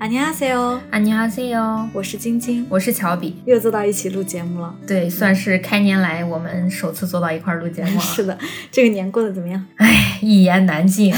안녕하세요， 안녕하세요， 我是晶晶，我是乔比，又坐到一起录节目了。对，算是开年来我们首次坐到一块儿录节目。是的，这个年过得怎么样？唉，一言难尽。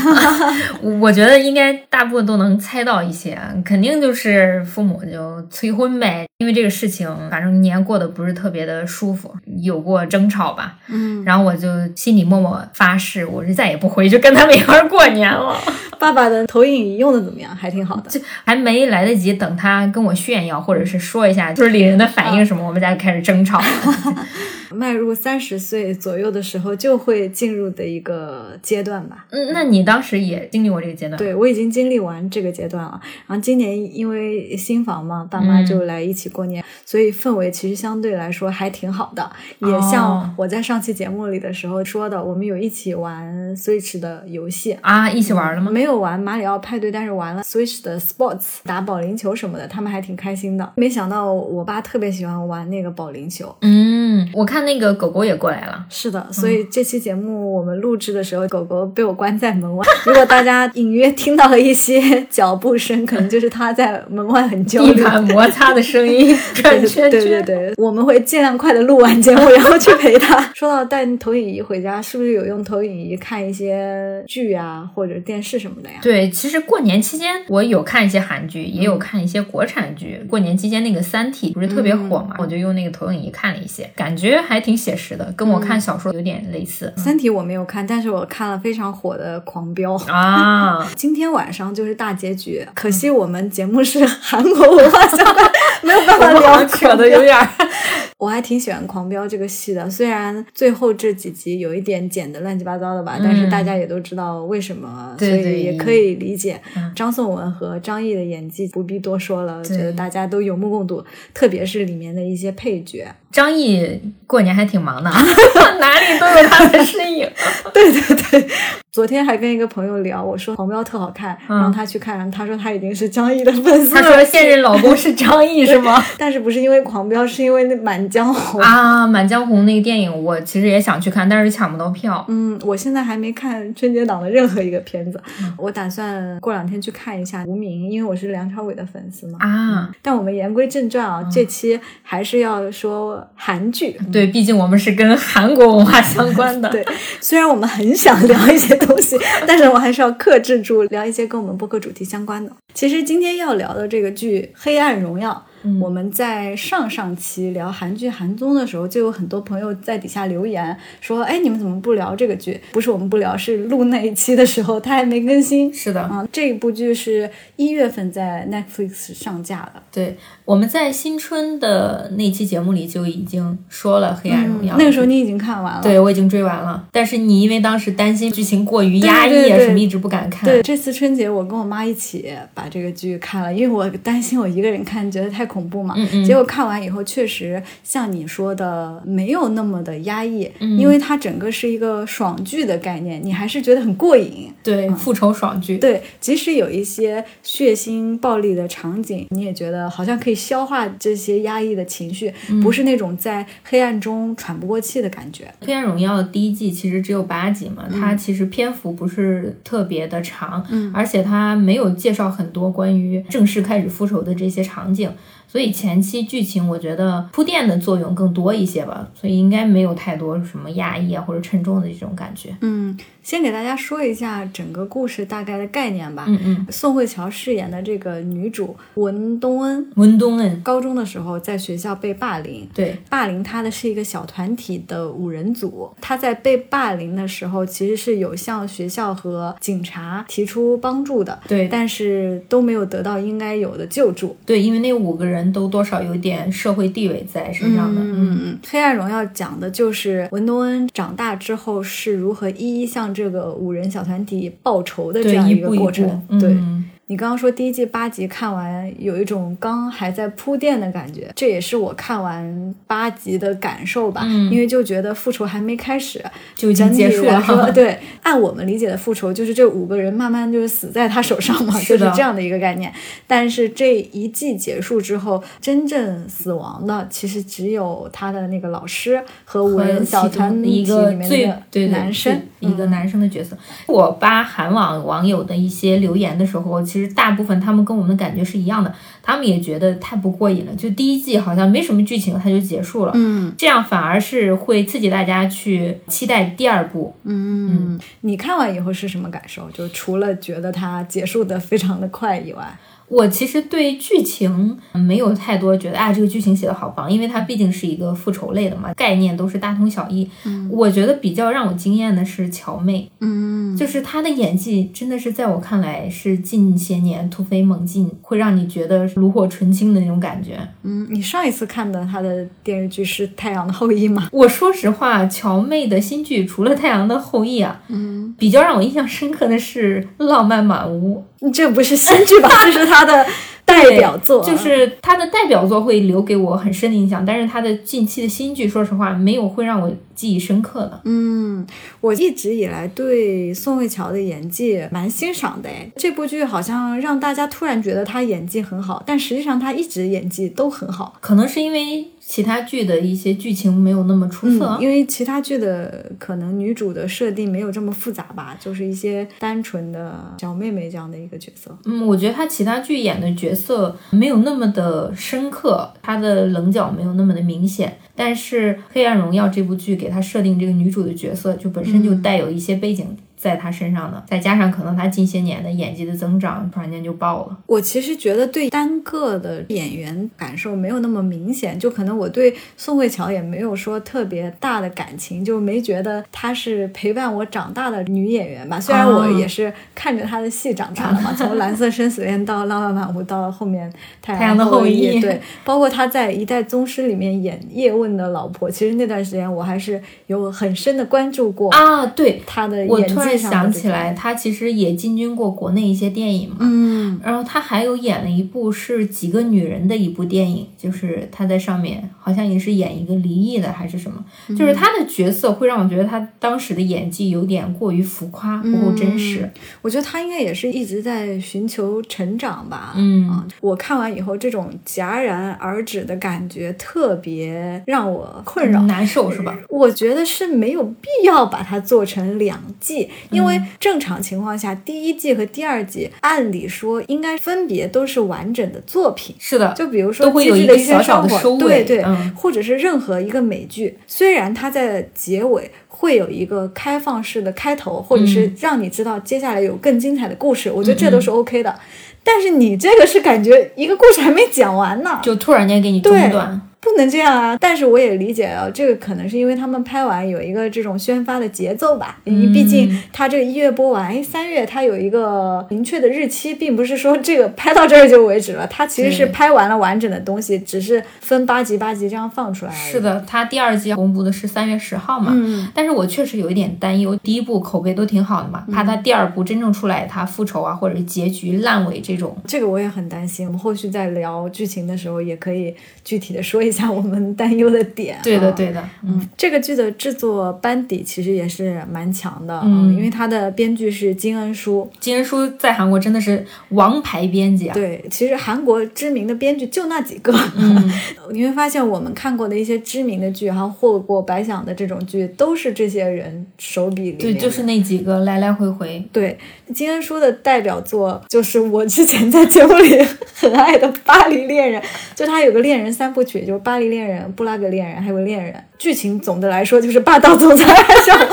我觉得应该大部分都能猜到一些，肯定就是父母就催婚呗。 因为这个事情，反正年过得不是特别的舒服，有过争吵吧。嗯，然后我就心里默默发誓，我是再也不回去跟他们一块儿过年了。爸爸的投影仪用的怎么样？还挺好的。就还没来得及等他跟我炫耀，或者是说一下就是李人的反应什么，我们家就开始争吵了。迈入三十岁左右的时候，就会进入的一个阶段吧。嗯，那你当时也经历过这个阶段？对，我已经经历完这个阶段了。然后今年因为新房嘛，爸妈就来一起过年，所以氛围其实相对来说还挺好的。也像我在上期节目里的时候说的，我们有一起玩 Switch 的游戏啊，一起玩了吗？没有玩马里奥派对，但是玩了 Switch 的 Sports，打保龄球什么的，他们还挺开心的。没想到我爸特别喜欢玩那个保龄球。嗯，我看那个狗狗也过来了。是的，所以这期节目我们录制的时候，狗狗被我关在门外。如果大家隐约听到了一些脚步声，可能就是它在门外很焦虑。地板摩擦的声音，转圈圈。对对对，我们会尽量快的录完节目，然后去陪它。说到带投影仪回家，是不是有用投影仪看一些剧啊，或者电视什么的呀？对，其实过年期间我有看一些韩剧，也有看一些国产剧。过年期间那个《三体》不是特别火嘛，我就用那个投影仪看了一些，感觉还挺写实的，跟我看小说有点类似。《三体》我没有看，但是我看了非常火的《狂飙》啊。今天晚上就是大结局，可惜我们节目是韩国文化相关，没有办法聊，扯的有点。我还挺喜欢《狂飙》这个戏的，虽然最后这几集有一点剪的乱七八糟的吧，但是大家也都知道为什么，所以也可以理解。张颂文和张译的演技不必多说了，觉得大家都有目共睹，特别是里面的一些配角。张译过年还挺忙的，哪里都有他的身影。对对对，昨天还跟一个朋友聊，我说《狂飙》特好看，让他去看，他说他已经是张译的粉丝了。他说现任老公是 张译是吗？但是不是因为《狂飙》，是因为那《满江红》啊，《满江红》那个电影我其实也想去看，但是抢不到票。嗯，我现在还没看春节档的任何一个片子，嗯、我打算过两天去看一下《无名》，因为我是梁朝伟的粉丝嘛。啊，但我们言归正传啊，嗯、这期还是要说。韩剧，对，毕竟我们是跟韩国文化相关的。对，虽然我们很想聊一些东西，但是我还是要克制住，聊一些跟我们播客主题相关的。其实今天要聊的这个剧《黑暗荣耀》。嗯、我们在上上期聊韩剧韩综的时候，就有很多朋友在底下留言说：“哎，你们怎么不聊这个剧？不是我们不聊，是录那一期的时候它还没更新。”是的，啊，这一部剧是一月份在 Netflix 上架的。对，我们在新春的那期节目里就已经说了《黑暗荣耀》嗯，那个时候你已经看完了，对我已经追完了。但是你因为当时担心剧情过于压抑啊，什么一直不敢看。对，这次春节我跟我妈一起把这个剧看了，因为我担心我一个人看觉得太恐怖嘛。嗯嗯。结果看完以后，确实像你说的，没有那么的压抑，嗯、因为它整个是一个爽剧的概念，你还是觉得很过瘾。对，嗯、复仇爽剧。对，即使有一些血腥暴力的场景，你也觉得好像可以消化这些压抑的情绪，嗯、不是那种在黑暗中喘不过气的感觉。《黑暗荣耀》第一季其实只有八集嘛，嗯、它其实篇幅不是特别的长，嗯，而且它没有介绍很多关于正式开始复仇的这些场景。所以前期剧情我觉得铺垫的作用更多一些吧，所以应该没有太多什么压抑啊或者沉重的这种感觉。嗯，先给大家说一下整个故事大概的概念吧。嗯嗯，宋慧乔饰演的这个女主文东恩，文东恩高中的时候在学校被霸凌，对，霸凌她的是一个小团体的五人组。她在被霸凌的时候，其实是有向学校和警察提出帮助的，对，但是都没有得到应该有的救助。对，因为那五个人。都多少有点社会地位在身上的。嗯嗯，《黑暗荣耀》讲的就是文东恩长大之后是如何一一向这个五人小团体报仇的这样一个过程。对。嗯你刚刚说第一季八集看完有一种刚还在铺垫的感觉，这也是我看完八集的感受吧。嗯、因为就觉得复仇还没开始就已经结束了。说对，按我们理解的复仇就是这五个人慢慢就是死在他手上嘛，是就是这样的一个概念。但是这一季结束之后，真正死亡的其实只有他的那个老师和五人小团体里面的男生。一个男生的角色。我扒韩网网友的一些留言的时候，其实大部分他们跟我们的感觉是一样的，他们也觉得太不过瘾了。就第一季好像没什么剧情，它就结束了。嗯，这样反而是会刺激大家去期待第二部。嗯，你看完以后是什么感受？就除了觉得它结束的非常的快以外。我其实对剧情没有太多觉得啊，这个剧情写的好棒，因为它毕竟是一个复仇类的嘛，概念都是大同小异。嗯，我觉得比较让我惊艳的是乔妹，嗯，就是她的演技真的是在我看来是近些年突飞猛进，会让你觉得炉火纯青的那种感觉。嗯，你上一次看的她的电视剧是《太阳的后裔》吗？我说实话，乔妹的新剧除了《太阳的后裔》啊，嗯，比较让我印象深刻的是《浪漫满屋》。这不是新剧吧？这是他的代表作，就是他的代表作会留给我很深的印象。但是他的近期的新剧，说实话，没有会让我记忆深刻的。嗯，我一直以来对宋慧乔的演技蛮欣赏的。哎，这部剧好像让大家突然觉得她演技很好，但实际上她一直演技都很好。可能是因为。其他剧的一些剧情没有那么出色，因为其他剧的可能女主的设定没有这么复杂吧，就是一些单纯的小妹妹这样的一个角色。嗯，我觉得她其他剧演的角色没有那么的深刻，她的棱角没有那么的明显。但是《黑暗荣耀》这部剧给她设定这个女主的角色，就本身就带有一些背景。在他身上的，再加上可能他近些年的演技的增长，突然间就爆了。我其实觉得对单个的演员感受没有那么明显，就可能我对宋慧乔也没有说特别大的感情，就没觉得她是陪伴我长大的女演员吧。虽然我也是看着她的戏长大的嘛，从《蓝色生死恋》到《浪漫满屋》到后面《太阳的后裔》，对，包括她在《一代宗师》里面演叶问的老婆，其实那段时间我还是有很深的关注过啊。对她的演技。想起来，他其实也进军过国内一些电影嘛。嗯，然后他还有演了一部是几个女人的一部电影，就是他在上面好像也是演一个离异的还是什么，就是他的角色会让我觉得他当时的演技有点过于浮夸，不够真实。我觉得他应该也是一直在寻求成长吧。嗯，我看完以后，这种戛然而止的感觉特别让我困扰难受，是吧？我觉得是没有必要把它做成两季。因为正常情况下，第一季和第二季按理说应该分别都是完整的作品。是的，就比如说都会有一小小的收尾，对对，或者是任何一个美剧，虽然它在结尾会有一个开放式的开头，或者是让你知道接下来有更精彩的故事，我觉得这都是 OK 的。但是你这个是感觉一个故事还没讲完呢，就突然间给你中断。不能这样啊！但是我也理解啊，这个可能是因为他们拍完有一个这种宣发的节奏吧。你毕竟他这个一月播完，哎，三月他有一个明确的日期，并不是说这个拍到这儿就为止了。他其实是拍完了完整的东西，只是分八集八集这样放出来。是的，他第二季公布的是三月十号嘛。嗯。但是我确实有一点担忧，第一部口碑都挺好的嘛，怕他第二部真正出来他复仇啊，或者是结局烂尾这种。这个我也很担心。我们后续在聊剧情的时候，也可以具体的说一下我们担忧的点。对的，对的。嗯，这个剧的制作班底其实也是蛮强的，嗯，因为它的编剧是金恩淑，金恩淑在韩国真的是王牌编辑啊。对，其实韩国知名的编剧就那几个。嗯，你会发现我们看过的一些知名的剧，还有获过百想的这种剧，都是这些人手笔里。对，就是那几个来来回回。对，金恩淑的代表作就是我之前在节目里很爱的《巴黎恋人》，就他有个恋人三部曲，就是《巴黎恋人》。布拉格恋人还有恋人，剧情总的来说就是霸道总裁上。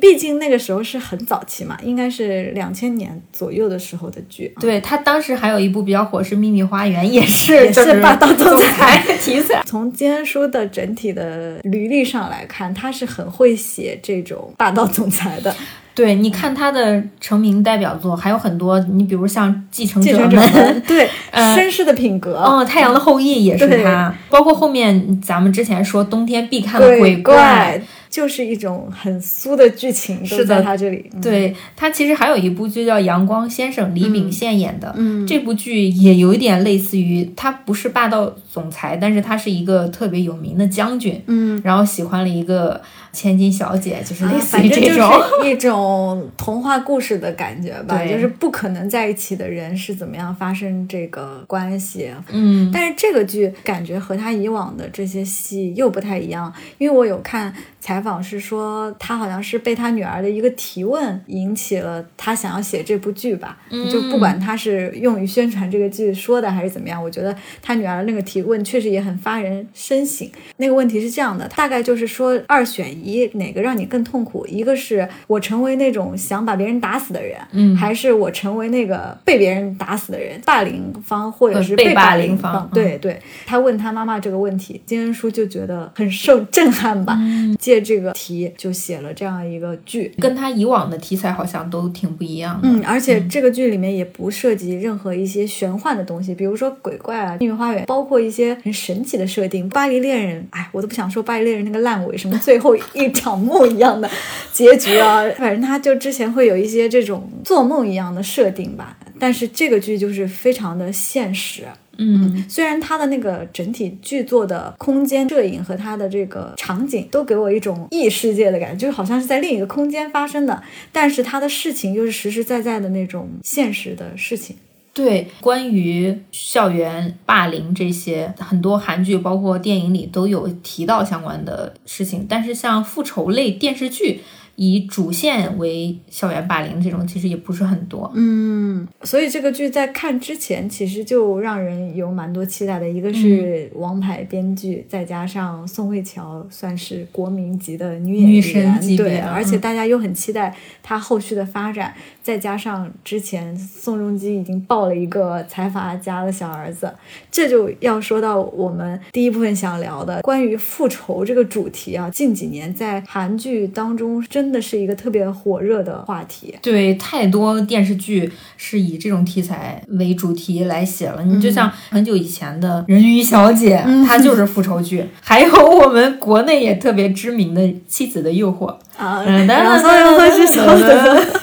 毕竟那个时候是很早期嘛，应该是两千年左右的时候的剧。对他当时还有一部比较火是《秘密花园》，也是也是霸道总裁题材。从金恩淑的整体的履历上来看，他是很会写这种霸道总裁的。对，你看他的成名代表作还有很多，你比如像《继承者们 》，对，绅士的品格，哦，《太阳的后裔》也是他，包括后面咱们之前说冬天必看的《鬼怪》。就是一种很酥的剧情，是在他这里。对他其实还有一部剧叫《阳光先生》，李秉宪演的。嗯，这部剧也有一点类似于，他不是霸道总裁，但是他是一个特别有名的将军。嗯，然后喜欢了一个千金小姐，就是类似于这种一种童话故事的感觉吧。就是不可能在一起的人是怎么样发生这个关系。嗯，但是这个剧感觉和他以往的这些戏又不太一样，因为我有看采。访是说，他好像是被他女儿的一个提问引起了他想要写这部剧吧。嗯就不管他是用于宣传这个剧说的还是怎么样，我觉得他女儿的那个提问确实也很发人深省。那个问题是这样的，大概就是说二选一，哪个让你更痛苦？一个是我成为那种想把别人打死的人，嗯，还是我成为那个被别人打死的人，霸凌方或者是被霸凌方？对对，他问他妈妈这个问题，金恩淑就觉得很受震撼吧，借这个题就写了这样一个剧，跟他以往的题材好像都挺不一样的。嗯，而且这个剧里面也不涉及任何一些玄幻的东西，比如说鬼怪啊、秘密花园，包括一些很神奇的设定。巴黎恋人，哎，我都不想说巴黎恋人那个烂尾，什么最后一场梦一样的结局啊，反正他就之前会有一些这种做梦一样的设定吧。但是这个剧就是非常的现实。嗯，虽然它的那个整体剧作的空间摄影和它的这个场景都给我一种异世界的感觉，就好像是在另一个空间发生的，但是它的事情又是实实在在的那种现实的事情。对，关于校园霸凌这些，很多韩剧包括电影里都有提到相关的事情，但是像复仇类电视剧。以主线为校园霸凌这种其实也不是很多，嗯，所以这个剧在看之前其实就让人有蛮多期待的。一个是王牌编剧，再加上宋慧乔算是国民级的女演员，对，而且大家又很期待她后续的发展。再加上之前宋仲基已经抱了一个财阀家的小儿子，这就要说到我们第一部分想聊的关于复仇这个主题啊。近几年在韩剧当中真。的是一个特别火热的话题，对，太多电视剧是以这种题材为主题来写了。你就像很久以前的人鱼小姐，它就是复仇剧；还有我们国内也特别知名的《妻子的诱惑》啊，然后又是小的。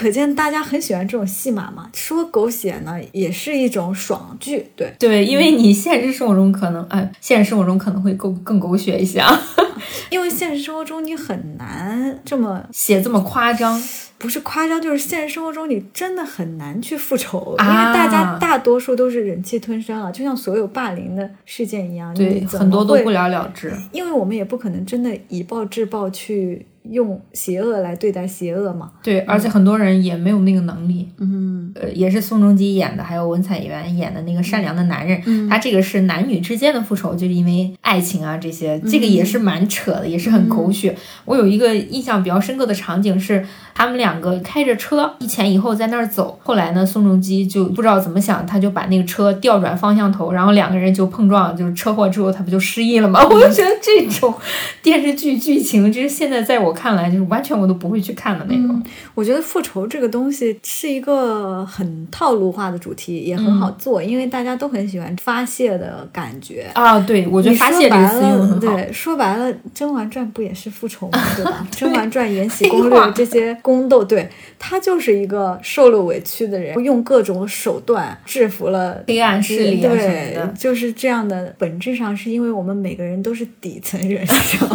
可见大家很喜欢这种戏码嘛？说狗血呢，也是一种爽剧，对对，因为你现实生活中可能，哎，现实生活中可能会更更狗血一些啊，因为现实生活中你很难这么写这么夸张，不是夸张，就是现实生活中你真的很难去复仇，因为大家大多数都是忍气吞声啊，就像所有霸凌的事件一样，对，很多都不了了之，因为我们也不可能真的以暴制暴去。用邪恶来对待邪恶嘛？对，而且很多人也没有那个能力。嗯，呃，也是宋仲基演的，还有文采元演的那个善良的男人。嗯，他这个是男女之间的复仇，就是因为爱情啊这些，这个也是蛮扯的，也是很狗血。我有一个印象比较深刻的场景是，他们两个开着车一前一后在那儿走，后来呢，宋仲基就不知道怎么想，他就把那个车调转方向头，然后两个人就碰撞，就是车祸之后他不就失忆了吗？我就觉得这种电视剧剧情，就是现在在我。看来就是完全我都不会去看的那种。我觉得复仇这个东西是一个很套路化的主题，也很好做，因为大家都很喜欢发泄的感觉啊。对，我觉得发泄这个词用很好。对，说白了，《甄嬛传》不也是复仇吗？对吧？《甄嬛传》《延禧攻略》这些宫斗，对，他就是一个受了委屈的人，用各种手段制服了黑暗势力对，就是这样的。本质上是因为我们每个人都是底层人生，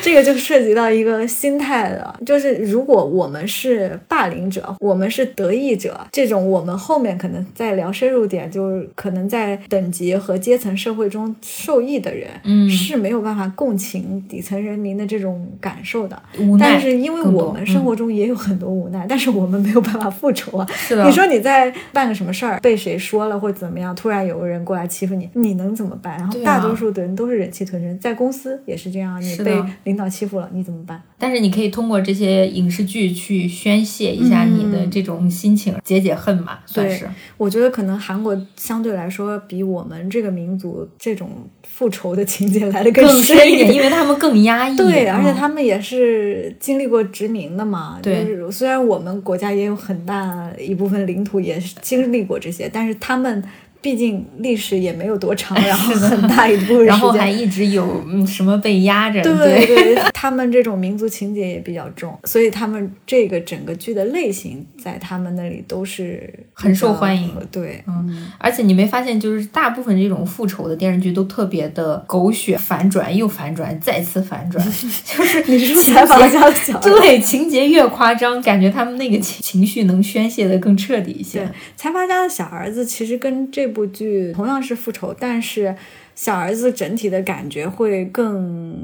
这个就涉及到一个。心态的，就是如果我们是霸凌者，我们是得益者，这种我们后面可能再聊深入点，就是可能在等级和阶层社会中受益的人，嗯，是没有办法共情底层人民的这种感受的。但是因为我们生活中也有很多无奈，但是我们没有办法复仇啊。你说你在办个什么事儿，被谁说了或者怎么样，突然有个人过来欺负你，你能怎么办？然后大多数的人都是忍气吞声，在公司也是这样，你被领导欺负了，你怎么办？但是你可以通过这些影视剧去宣泄一下你的这种心情，解解恨嘛，算是。我觉得可能韩国相对来说比我们这个民族这种复仇的情节来的更深一点，因为他们更压抑。对，而且他们也是经历过殖民的嘛。对，虽然我们国家也有很大一部分领土也是经历过这些，但是他们。毕竟历史也没有多长，然后很大一部分，然后还一直有什么被压着。对对，他们这种民族情节也比较重，所以他们这个整个剧的类型在他们那里都是很受欢迎。对，嗯，而且你没发现，就是大部分这种复仇的电视剧都特别的狗血，反转又反转，再次反转，就是你是采访家的小对情节越夸张，感觉他们那个情情绪能宣泄的更彻底一些。对财阀家的小儿子其实跟这。这部剧同样是复仇，但是小儿子整体的感觉会更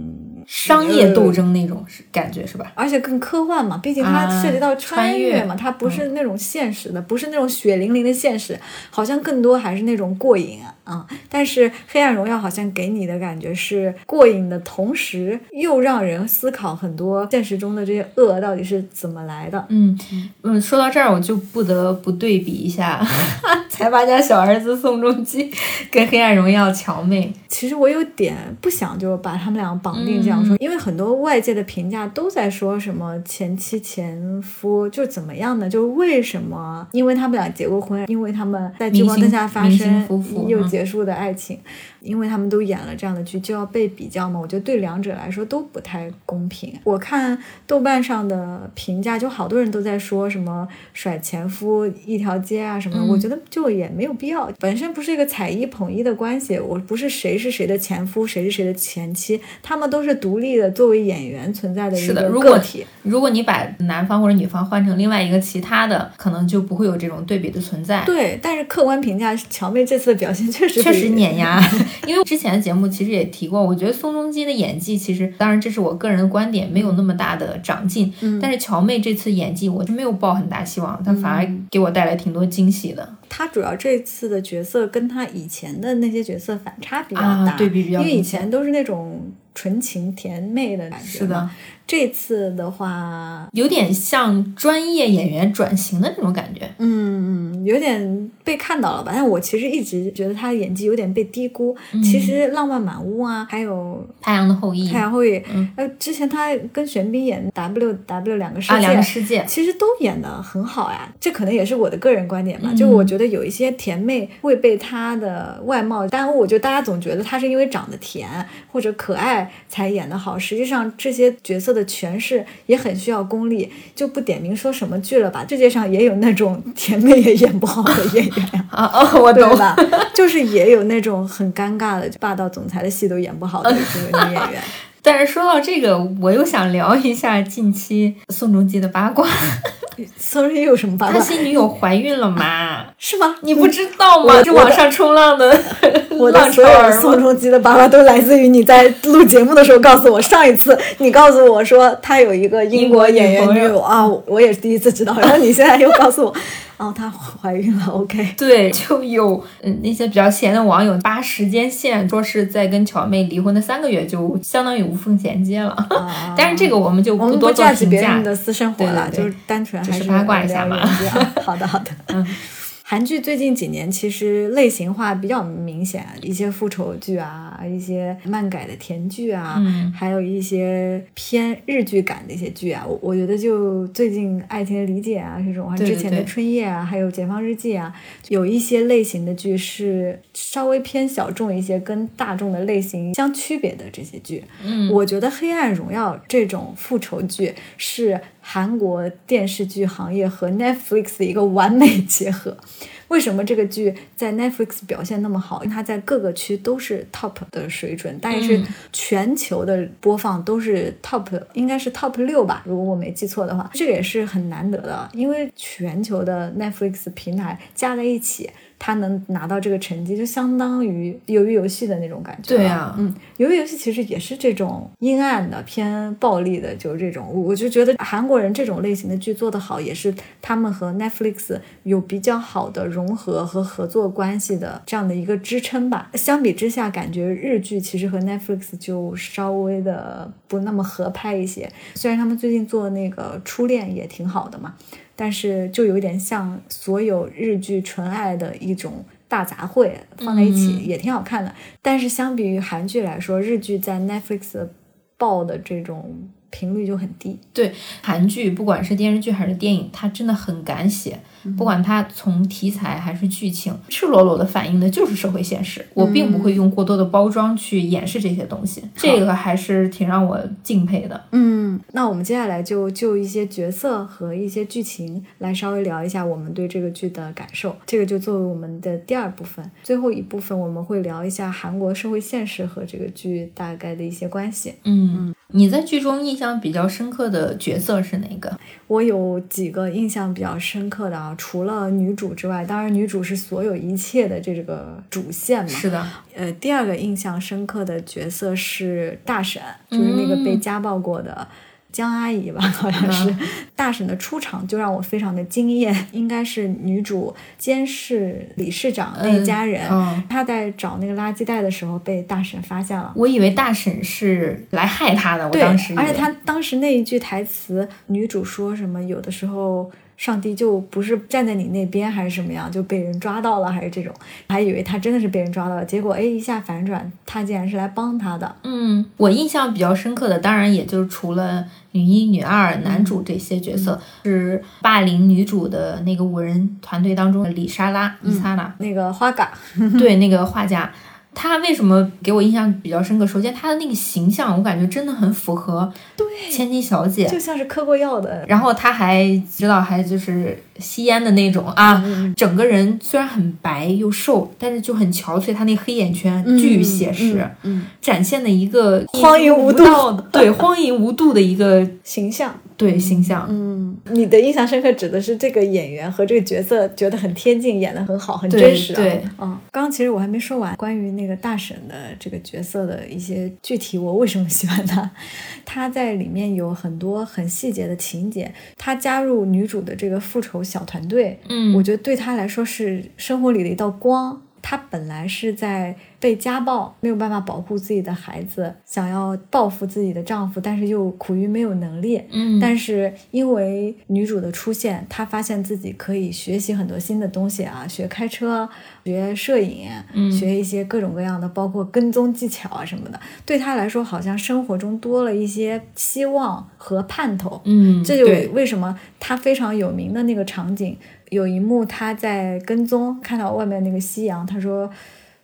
商业斗争那种感觉是吧？而且更科幻嘛，毕竟它涉及到穿越嘛，它不是那种现实的，不是那种血淋淋的现实，好像更多还是那种过瘾啊。但是《黑暗荣耀》好像给你的感觉是过瘾的同时，又让人思考很多现实中的这些恶到底是怎么来的。嗯嗯，说到这儿，我就不得不对比一下 财阀家小儿子宋仲基跟《黑暗荣耀》乔妹。其实我有点不想就把他们俩绑定这样说，因为很多外界的评价都在说什么前妻前夫就怎么样呢？就为什么？因为他们俩结过婚，因为他们在聚光灯下发生又结束的爱情。因为他们都演了这样的剧，就要被比较嘛？我觉得对两者来说都不太公平。我看豆瓣上的评价，就好多人都在说什么甩前夫一条街啊什么的。我觉得就也没有必要，本身不是一个踩一捧一的关系。我不是谁是谁的前夫，谁是谁的前妻，他们都是独立的，作为演员存在的一个个体。如果你把男方或者女方换成另外一个其他的，可能就不会有这种对比的存在。对，但是客观评价，乔妹这次的表现确实确实碾压。因为之前的节目其实也提过，我觉得宋仲基的演技其实，当然这是我个人的观点，没有那么大的长进。嗯，但是乔妹这次演技，我是没有抱很大希望，她反而给我带来挺多惊喜的。她主要这次的角色跟她以前的那些角色反差比较大，对比比较因为以前都是那种纯情甜妹的感觉。是的。这次的话，有点像专业演员转型的那种感觉，嗯嗯，有点被看到了吧？但我其实一直觉得他的演技有点被低估。其实《浪漫满屋》啊，还有《太阳的后裔》，《太阳后裔》，呃，之前他跟玄彬演《W W 两个世界》，两个世界，其实都演的很好呀。这可能也是我的个人观点吧，就我觉得有一些甜妹会被她的外貌耽误，就大家总觉得她是因为长得甜或者可爱才演的好，实际上这些角色。的诠释也很需要功力，就不点名说什么剧了吧。世界上也有那种甜妹也演不好的演员 啊哦，我懂了，就是也有那种很尴尬的霸道总裁的戏都演不好的这个女演员。但是说到这个，我又想聊一下近期宋仲基的八卦。宋仲基有什么八卦？他新女友怀孕了吗？是吗？你不知道吗？是网上冲浪的我的所有宋仲基的八卦都来自于你在录节目的时候告诉我。上一次你告诉我说他有一个英国演员女友啊，我也是第一次知道。然后你现在又告诉我。哦，她怀孕了，OK。对，就有嗯那些比较闲的网友扒时间线，说是在跟乔妹离婚的三个月就相当于无缝衔接了。但是这个我们就不多做评价。别人的私生活了，就是单纯还是八卦一下嘛。好的，好的，嗯。韩剧最近几年其实类型化比较明显，一些复仇剧啊，一些漫改的甜剧啊，还有一些偏日剧感的一些剧啊，我我觉得就最近《爱情的理解》啊这种，之前的《春夜》啊，还有《解放日记》啊，有一些类型的剧是稍微偏小众一些，跟大众的类型相区别的这些剧。嗯，我觉得《黑暗荣耀》这种复仇剧是。韩国电视剧行业和 Netflix 的一个完美结合。为什么这个剧在 Netflix 表现那么好？因为它在各个区都是 top 的水准，但是全球的播放都是 top，应该是 top 六吧，如果我没记错的话。这个也是很难得的，因为全球的 Netflix 平台加在一起。他能拿到这个成绩，就相当于鱿鱼游戏的那种感觉。对呀，嗯，鱿鱼游戏其实也是这种阴暗的、偏暴力的，就是这种。我就觉得韩国人这种类型的剧做得好，也是他们和 Netflix 有比较好的融合和合作关系的这样的一个支撑吧。相比之下，感觉日剧其实和 Netflix 就稍微的不那么合拍一些。虽然他们最近做那个初恋也挺好的嘛。但是就有点像所有日剧纯爱的一种大杂烩放在一起也挺好看的。但是相比于韩剧来说，日剧在 Netflix 爆的这种频率就很低。对，韩剧不管是电视剧还是电影，它真的很敢写。不管它从题材还是剧情，赤裸裸的反映的就是社会现实。我并不会用过多的包装去掩饰这些东西，这个还是挺让我敬佩的。嗯，那我们接下来就就一些角色和一些剧情来稍微聊一下我们对这个剧的感受。这个就作为我们的第二部分，最后一部分我们会聊一下韩国社会现实和这个剧大概的一些关系。嗯，你在剧中印象比较深刻的角色是哪个？我有几个印象比较深刻的啊。啊，除了女主之外，当然女主是所有一切的这个主线嘛。是的。呃，第二个印象深刻的角色是大婶，就是那个被家暴过的。江阿姨吧，好像是大婶的出场就让我非常的惊艳，应该是女主监视理事长那一家人，她在找那个垃圾袋的时候被大婶发现了。我以为大婶是来害她的，我当时。而且她当时那一句台词，女主说什么？有的时候。上帝就不是站在你那边还是什么样，就被人抓到了还是这种，还以为他真的是被人抓到了，结果哎一下反转，他竟然是来帮他的。嗯，我印象比较深刻的，当然也就是除了女一、女二、男主这些角色，是霸凌女主的那个五人团队当中的李莎拉、伊莎拉，那个花嘎，对，那个画家。他为什么给我印象比较深刻？首先，他的那个形象，我感觉真的很符合千金小姐，就像是嗑过药的。然后他还知道还就是吸烟的那种啊，整个人虽然很白又瘦，但是就很憔悴。他那黑眼圈巨写实，展现的一个荒淫无度，对荒淫无度的一个形象。对形象，嗯，你的印象深刻指的是这个演员和这个角色觉得很贴近，演的很好，很真实。对，嗯，刚刚其实我还没说完关于那个大婶的这个角色的一些具体，我为什么喜欢他？他在里面有很多很细节的情节，他加入女主的这个复仇小团队，嗯，我觉得对他来说是生活里的一道光。他本来是在被家暴，没有办法保护自己的孩子，想要报复自己的丈夫，但是又苦于没有能力。嗯，但是因为女主的出现，她发现自己可以学习很多新的东西啊，学开车，学摄影，学一些各种各样的，包括跟踪技巧啊什么的。对她来说，好像生活中多了一些希望和盼头。嗯，这就为什么她非常有名的那个场景。有一幕，她在跟踪，看到外面那个夕阳，她说：“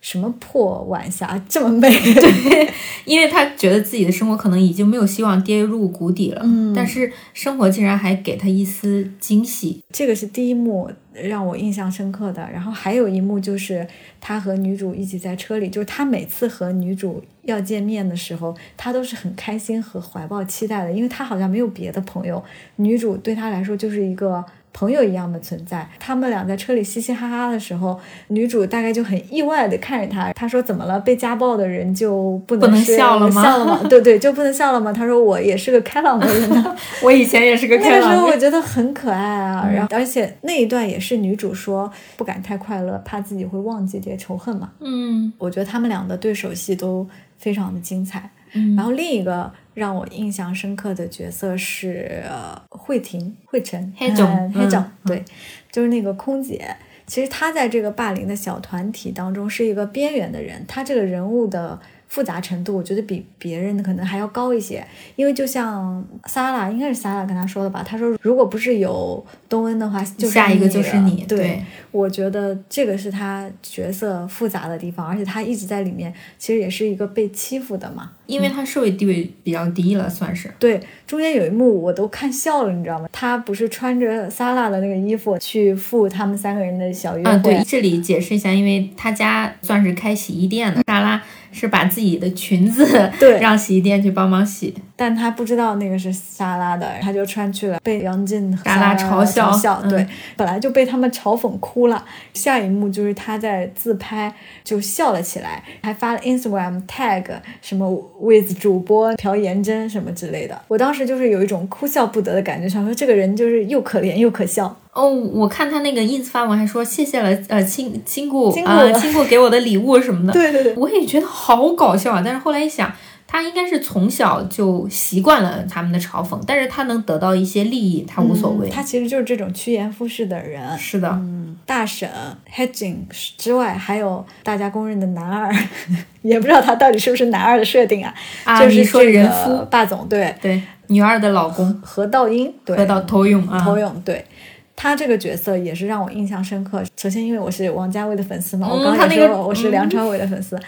什么破晚霞这么美？” 对，因为他觉得自己的生活可能已经没有希望跌入谷底了，嗯，但是生活竟然还给他一丝惊喜。这个是第一幕让我印象深刻的。然后还有一幕就是他和女主一起在车里，就是他每次和女主要见面的时候，他都是很开心和怀抱期待的，因为他好像没有别的朋友，女主对他来说就是一个。朋友一样的存在，他们俩在车里嘻嘻哈哈的时候，女主大概就很意外的看着他，他说：“怎么了？被家暴的人就不能笑了吗？笑了吗？对对，就不能笑了吗？”他说：“我也是个开朗的人呢，我以前也是个开朗。”那个时候我觉得很可爱啊，然后而且那一段也是女主说不敢太快乐，怕自己会忘记这些仇恨嘛。嗯，我觉得他们俩的对手戏都非常的精彩。嗯，然后另一个。让我印象深刻的角色是慧婷、慧晨、黑总、黑总，对，就是那个空姐。其实她在这个霸凌的小团体当中是一个边缘的人，她这个人物的。复杂程度，我觉得比别人的可能还要高一些，因为就像萨拉，应该是萨拉跟他说的吧，他说如果不是有东恩的话，就下一个就是你。对，我觉得这个是他角色复杂的地方，而且他一直在里面，其实也是一个被欺负的嘛，因为他社会地位比较低了，算是。对，中间有一幕我都看笑了，你知道吗？他不是穿着萨拉的那个衣服去赴他们三个人的小约会。嗯，对，这里解释一下，因为他家算是开洗衣店的，萨拉。是把自己的裙子对。让洗衣店去帮忙洗，但他不知道那个是沙拉的，他就穿去了，被杨静莎拉嘲笑。对，本来就被他们嘲讽哭了。下一幕就是他在自拍，就笑了起来，还发了 Instagram tag 什么 with 主播朴妍珍什么之类的。我当时就是有一种哭笑不得的感觉，想说这个人就是又可怜又可笑。哦，我看他那个 ins 发文还说谢谢了，呃，亲亲故啊，亲故给我的礼物什么的。对对对，我也觉得好搞笑啊！但是后来一想，他应该是从小就习惯了他们的嘲讽，但是他能得到一些利益，他无所谓。他其实就是这种趋炎附势的人。是的，嗯，大婶 Hedging 之外，还有大家公认的男二，也不知道他到底是不是男二的设定啊？啊，你说人夫霸总，对对，女二的老公何道英，何道投勇啊，投勇对。他这个角色也是让我印象深刻。首先，因为我是王家卫的粉丝嘛，我刚才说我是梁朝伟的粉丝。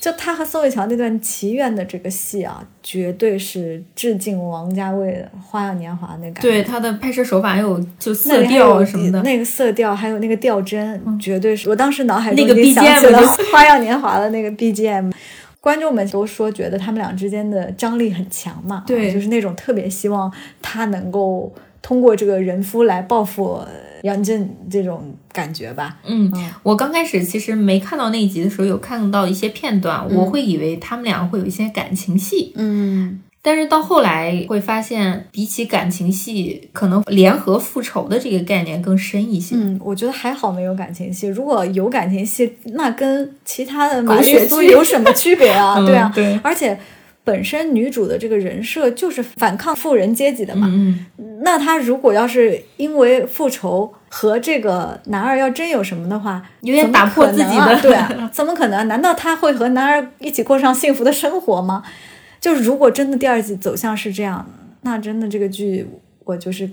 就他和宋慧乔那段祈愿的这个戏啊，绝对是致敬王家卫的《花样年华》那感觉。对他的拍摄手法还有就色调什么的，那个色调还有那个吊针，绝对是我当时脑海中那个 BGM 了 《花样年华》的那个 BGM。观众们都说觉得他们俩之间的张力很强嘛，对，就是那种特别希望他能够。通过这个人夫来报复杨震这种感觉吧。嗯，我刚开始其实没看到那一集的时候，有看到一些片段，我会以为他们两个会有一些感情戏。嗯。但是到后来会发现，比起感情戏，可能联合复仇的这个概念更深一些。嗯，我觉得还好没有感情戏。如果有感情戏，那跟其他的马雪苏有什么区别啊？对啊，对。而且本身女主的这个人设就是反抗富人阶级的嘛。嗯。那她如果要是因为复仇和这个男二要真有什么的话，有点打破自己的。对啊，怎么可能？难道她会和男二一起过上幸福的生活吗？就是如果真的第二季走向是这样，那真的这个剧我就是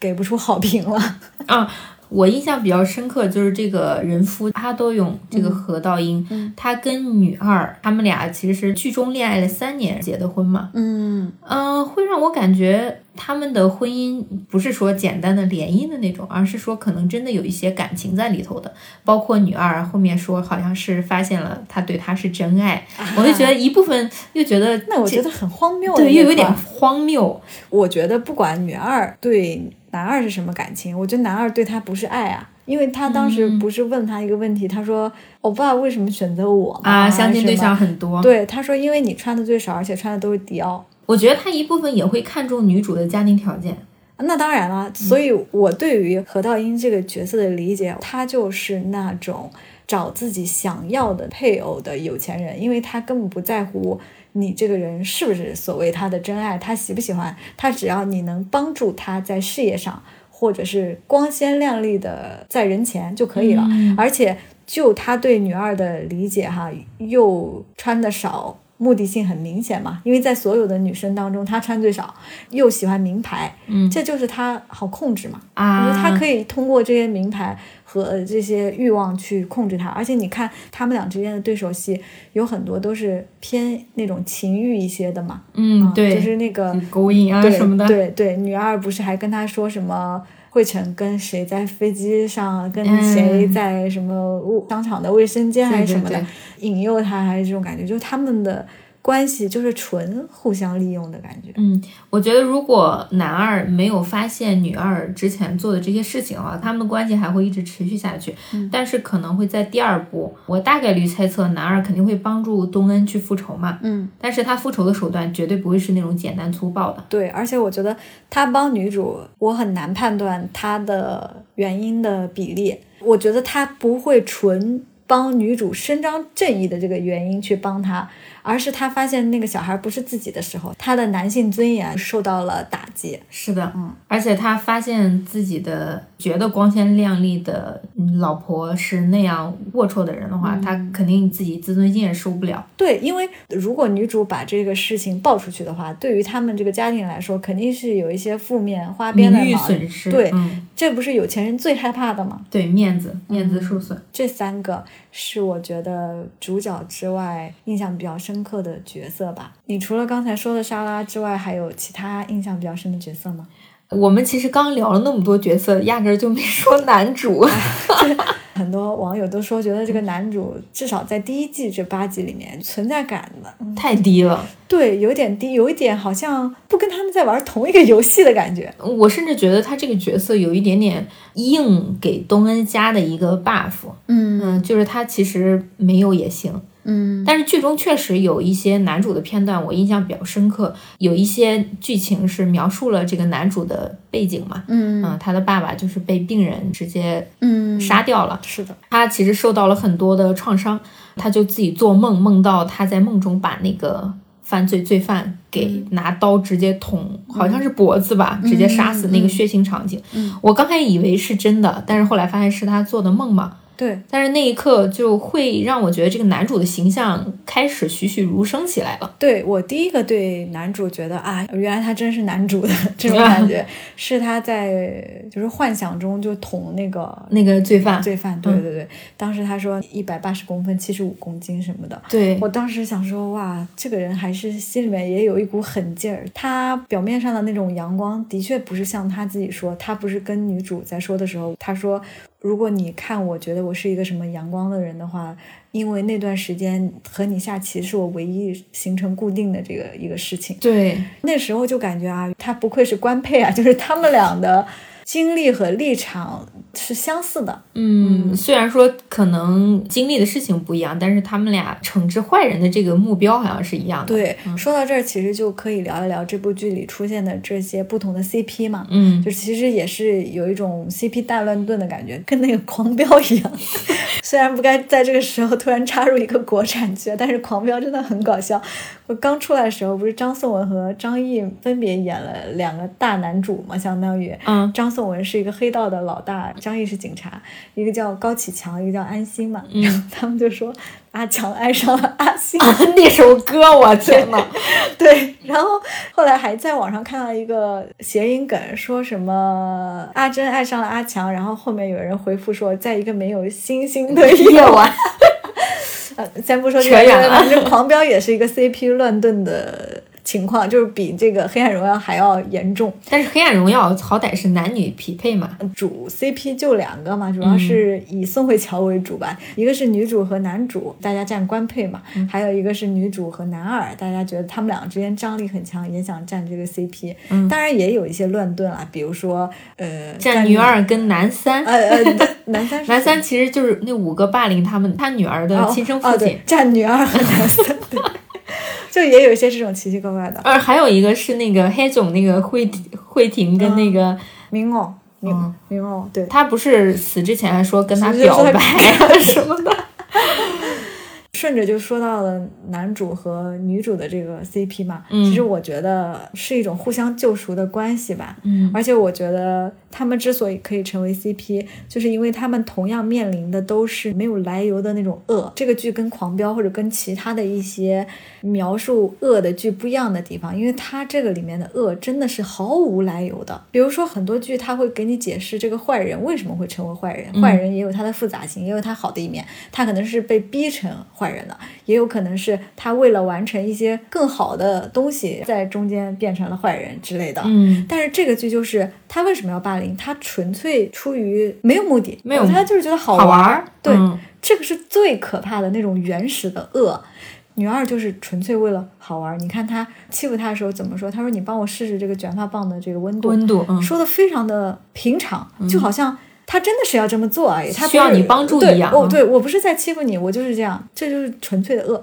给不出好评了 啊。我印象比较深刻就是这个人夫阿多勇这个何道英，他跟女二他们俩其实是剧中恋爱了三年结的婚嘛。嗯嗯，会让我感觉。他们的婚姻不是说简单的联姻的那种，而是说可能真的有一些感情在里头的。包括女二后面说好像是发现了他对她是真爱，我就觉得一部分又觉得那我觉得很荒谬，对，又有点荒谬。我觉得不管女二对男二是什么感情，我觉得男二对他不是爱啊，因为他当时不是问他一个问题，他说欧巴为什么选择我啊？相亲对象很多，对，他说因为你穿的最少，而且穿的都是迪奥。我觉得他一部分也会看重女主的家庭条件，那当然了。所以我对于何道英这个角色的理解，他就是那种找自己想要的配偶的有钱人，因为他根本不在乎你这个人是不是所谓他的真爱，他喜不喜欢他，只要你能帮助他在事业上，或者是光鲜亮丽的在人前就可以了。而且就他对女二的理解，哈，又穿的少。目的性很明显嘛，因为在所有的女生当中，她穿最少，又喜欢名牌，嗯，这就是她好控制嘛，啊，她可以通过这些名牌和这些欲望去控制他。而且你看他们俩之间的对手戏，有很多都是偏那种情欲一些的嘛，嗯，对，就是那个勾引啊什么的，对对，女二不是还跟他说什么？惠成跟谁在飞机上，跟谁在什么物商场的卫生间还是什么的，引诱他还是这种感觉，就是他们的。关系就是纯互相利用的感觉。嗯，我觉得如果男二没有发现女二之前做的这些事情的话，他们的关系还会一直持续下去。嗯，但是可能会在第二部，我大概率猜测男二肯定会帮助东恩去复仇嘛。嗯，但是他复仇的手段绝对不会是那种简单粗暴的。对，而且我觉得他帮女主，我很难判断他的原因的比例。我觉得他不会纯帮女主伸张正义的这个原因去帮他。而是他发现那个小孩不是自己的时候，他的男性尊严受到了打击。是的，嗯，而且他发现自己的觉得光鲜亮丽的老婆是那样龌龊的人的话，他肯定自己自尊心也受不了。对，因为如果女主把这个事情爆出去的话，对于他们这个家庭来说，肯定是有一些负面花边的损失。对，嗯，这不是有钱人最害怕的吗？对，面子，面子受损。这三个是我觉得主角之外印象比较深。深刻的角色吧，你除了刚才说的莎拉之外，还有其他印象比较深的角色吗？我们其实刚聊了那么多角色，压根儿就没说男主。很多网友都说，觉得这个男主至少在第一季这八集里面存在感的太低了。对，有点低，有一点好像不跟他们在玩同一个游戏的感觉。我甚至觉得他这个角色有一点点硬给东恩加的一个 buff。嗯嗯，就是他其实没有也行。嗯，但是剧中确实有一些男主的片段，我印象比较深刻。有一些剧情是描述了这个男主的背景嘛，嗯嗯，他的爸爸就是被病人直接嗯杀掉了。是的，他其实受到了很多的创伤，他就自己做梦，梦到他在梦中把那个犯罪罪犯给拿刀直接捅，好像是脖子吧，直接杀死那个血腥场景。我刚开始以为是真的，但是后来发现是他做的梦嘛。对，但是那一刻就会让我觉得这个男主的形象开始栩栩如生起来了。对我第一个对男主觉得啊，原来他真是男主的这种感觉，是他在就是幻想中就捅那个 那个罪犯，罪犯，对对对。当时他说一百八十公分，七十五公斤什么的。对我当时想说，哇，这个人还是心里面也有一股狠劲儿。他表面上的那种阳光，的确不是像他自己说，他不是跟女主在说的时候，他说。如果你看我觉得我是一个什么阳光的人的话，因为那段时间和你下棋是我唯一形成固定的这个一个事情。对，那时候就感觉啊，他不愧是官配啊，就是他们俩的经历和立场是相似的。嗯，虽然说可能经历的事情不一样，但是他们俩惩治坏人的这个目标好像是一样的。对，说到这儿，其实就可以聊一聊这部剧里出现的这些不同的 CP 嘛。嗯，就其实也是有一种 CP 大乱炖的感觉，跟那个狂飙一样。虽然不该在这个时候突然插入一个国产剧，但是狂飙真的很搞笑。我刚出来的时候，不是张颂文和张译分别演了两个大男主嘛，相当于，嗯，张颂文是一个黑道的老大，张译是警察，一个叫高启强，一个叫安心嘛，然后，他们就说阿强爱上了阿信，那首歌，我天呐，对，然后后来还在网上看到一个谐音梗，说什么阿珍爱上了阿强，然后后面有人回复说，在一个没有星星的夜晚。呃，先不说这个，反正《狂飙》也是一个 CP 乱炖的。情况就是比这个《黑暗荣耀》还要严重，但是《黑暗荣耀》好歹是男女匹配嘛，主 CP 就两个嘛，主要是以宋慧乔为主吧，一个是女主和男主，大家占官配嘛，还有一个是女主和男二，大家觉得他们两个之间张力很强，也想占这个 CP。嗯，当然也有一些乱炖啊，比如说呃，占女二跟男三，呃呃，男三男三其实就是那五个霸凌他们他女儿的亲生父亲，占女二和男三。就也有一些这种奇奇怪怪的，呃，还有一个是那个黑总那个慧慧婷跟那个明偶明明偶，对。他不是死之前还说跟他表白 什么的。顺着就说到了男主和女主的这个 CP 嘛，其实我觉得是一种互相救赎的关系吧。嗯，而且我觉得他们之所以可以成为 CP，就是因为他们同样面临的都是没有来由的那种恶。这个剧跟《狂飙》或者跟其他的一些描述恶的剧不一样的地方，因为它这个里面的恶真的是毫无来由的。比如说很多剧他会给你解释这个坏人为什么会成为坏人，坏人也有他的复杂性，也有他好的一面，他可能是被逼成坏。人的，也有可能是他为了完成一些更好的东西，在中间变成了坏人之类的。嗯，但是这个剧就是他为什么要霸凌？他纯粹出于没有目的，没有，他就是觉得好玩。对，这个是最可怕的那种原始的恶。女二就是纯粹为了好玩。你看他欺负他的时候怎么说？他说：“你帮我试试这个卷发棒的这个温度。”温度，说的非常的平常，就好像。他真的是要这么做而已，他需要你帮助一样。哦，对我不是在欺负你，我就是这样，这就是纯粹的恶。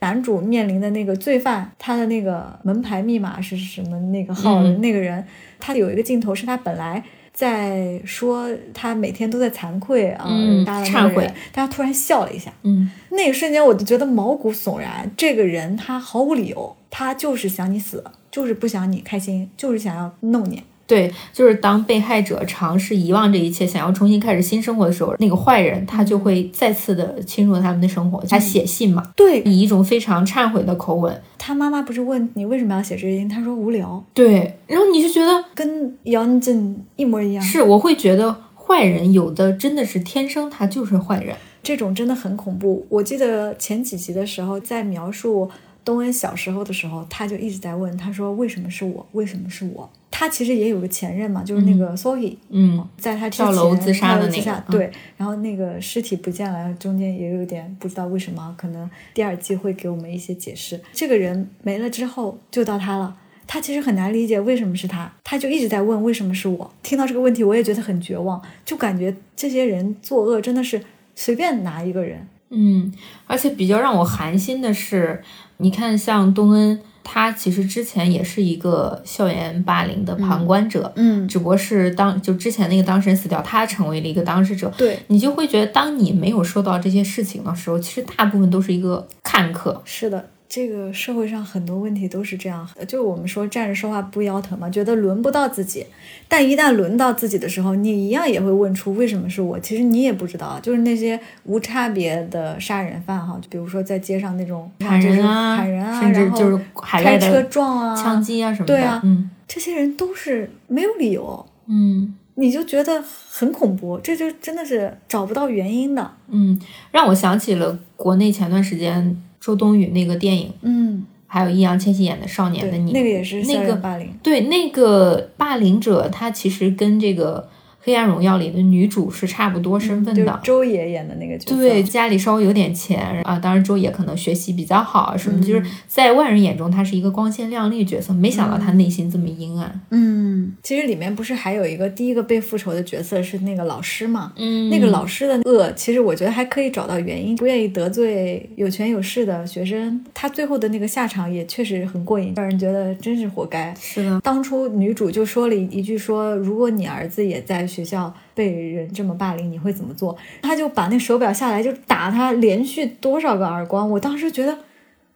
男主面临的那个罪犯，他的那个门牌密码是什么？那个号的那个人，他有一个镜头是他本来在说他每天都在惭愧啊，忏悔，但他突然笑了一下，嗯，那一瞬间我就觉得毛骨悚然。这个人他毫无理由，他就是想你死，就是不想你开心，就是想要弄你。对，就是当被害者尝试遗忘这一切，想要重新开始新生活的时候，那个坏人他就会再次的侵入他们的生活。他写信嘛，对，以一种非常忏悔的口吻。他妈妈不是问你为什么要写这些信，他说无聊。对，然后你就觉得跟杨震一模一样。是，我会觉得坏人有的真的是天生他就是坏人，这种真的很恐怖。我记得前几集的时候在描述。东恩小时候的时候，他就一直在问，他说：“为什么是我？为什么是我？”他其实也有个前任嘛，就是那个 Sohi，嗯，在他之前跳楼自杀的那个，对，然后那个尸体不见了，中间也有点不知道为什么，可能第二季会给我们一些解释。这个人没了之后，就到他了，他其实很难理解为什么是他，他就一直在问为什么是我。听到这个问题，我也觉得很绝望，就感觉这些人作恶真的是随便拿一个人。嗯，而且比较让我寒心的是，你看，像东恩，他其实之前也是一个校园霸凌的旁观者，嗯，只不过是当就之前那个当事人死掉，他成为了一个当事者，对你就会觉得，当你没有受到这些事情的时候，其实大部分都是一个看客，是的。这个社会上很多问题都是这样，就我们说站着说话不腰疼嘛，觉得轮不到自己，但一旦轮到自己的时候，你一样也会问出为什么是我。其实你也不知道，就是那些无差别的杀人犯哈，就比如说在街上那种砍人啊、砍人啊，甚至就是开车撞啊、枪击啊什么的，对啊，嗯，这些人都是没有理由，嗯，你就觉得很恐怖，这就真的是找不到原因的，嗯，让我想起了国内前段时间。周冬雨那个电影，嗯，还有易烊千玺演的《少年的你》，那个也是那个霸凌。对，那个霸凌者他其实跟这个黑暗荣耀》里的女主是差不多身份的。周也演的那个角色，对，家里稍微有点钱啊，当然周也可能学习比较好什么，就是在外人眼中她是一个光鲜亮丽角色，没想到她内心这么阴暗。嗯，其实里面不是还有一个第一个被复仇的角色是那个老师嘛？嗯，那个老师的恶，其实我觉得还可以找到原因，不愿意得罪有权有势的学生，他最后的那个下场也确实很过瘾，让人觉得真是活该。是的，当初女主就说了一句说，如果你儿子也在学校被人这么霸凌，你会怎么做？他就把那手表下来就打他，连续多少个耳光，我当时觉得。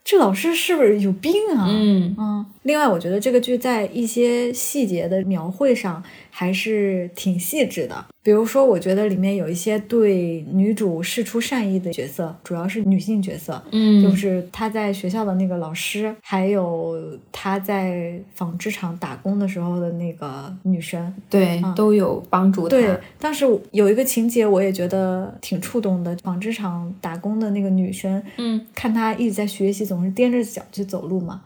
这老师是不是有病啊？嗯嗯。另外，我觉得这个剧在一些细节的描绘上还是挺细致的。比如说，我觉得里面有一些对女主示出善意的角色，主要是女性角色，嗯，就是她在学校的那个老师，还有她在纺织厂打工的时候的那个女生，对，都有帮助她。对，当时有一个情节，我也觉得挺触动的。纺织厂打工的那个女生，嗯，看她一直在学习，总是踮着脚去走路嘛，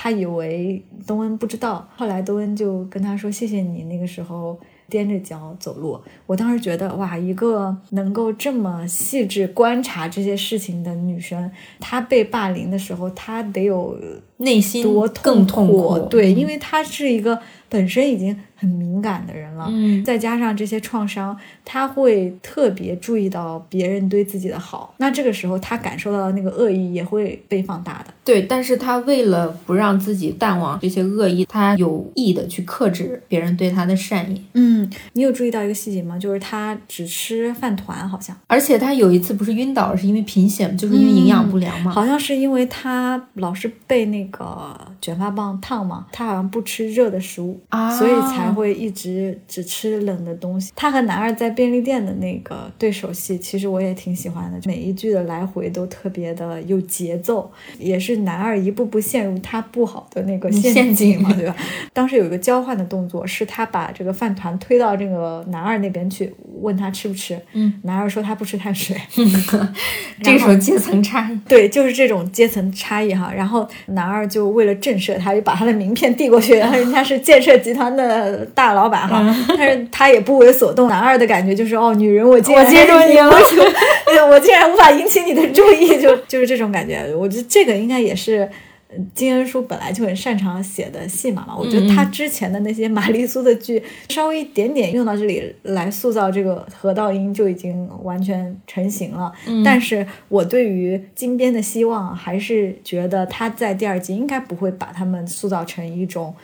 她以为东恩不知道，后来东恩就跟他说：“谢谢你那个时候。”踮着脚走路，我当时觉得哇，一个能够这么细致观察这些事情的女生，她被霸凌的时候，她得有内心多更痛苦。对，因为她是一个本身已经很敏感的人了，嗯，再加上这些创伤，他会特别注意到别人对自己的好。那这个时候，他感受到的那个恶意也会被放大的。对，但是他为了不让自己淡忘这些恶意，他有意的去克制别人对他的善意。嗯。嗯，你有注意到一个细节吗？就是他只吃饭团，好像。而且他有一次不是晕倒了，是因为贫血，就是因为营养不良嘛。好像是因为他老是被那个卷发棒烫嘛，他好像不吃热的食物啊，所以才会一直只吃冷的东西。他和男二在便利店的那个对手戏，其实我也挺喜欢的，每一句的来回都特别的有节奏，也是男二一步步陷入他不好的那个陷阱嘛，对吧？当时有一个交换的动作，是他把这个饭团。推到这个男二那边去，问他吃不吃。嗯，男二说他不吃碳水。这个时候阶层差异，对，就是这种阶层差异哈。然后男二就为了震慑他，就把他的名片递过去，然后人家是建设集团的大老板哈，但是他也不为所动。男二的感觉就是哦，女人我竟然接住你了，我竟然无法引起你的注意，就就是这种感觉。我觉得这个应该也是。金恩淑本来就很擅长写的戏码嘛，我觉得他之前的那些玛丽苏的剧，稍微一点点用到这里来塑造这个何道英就已经完全成型了。但是我对于金边的希望，还是觉得他在第二季应该不会把他们塑造成一种。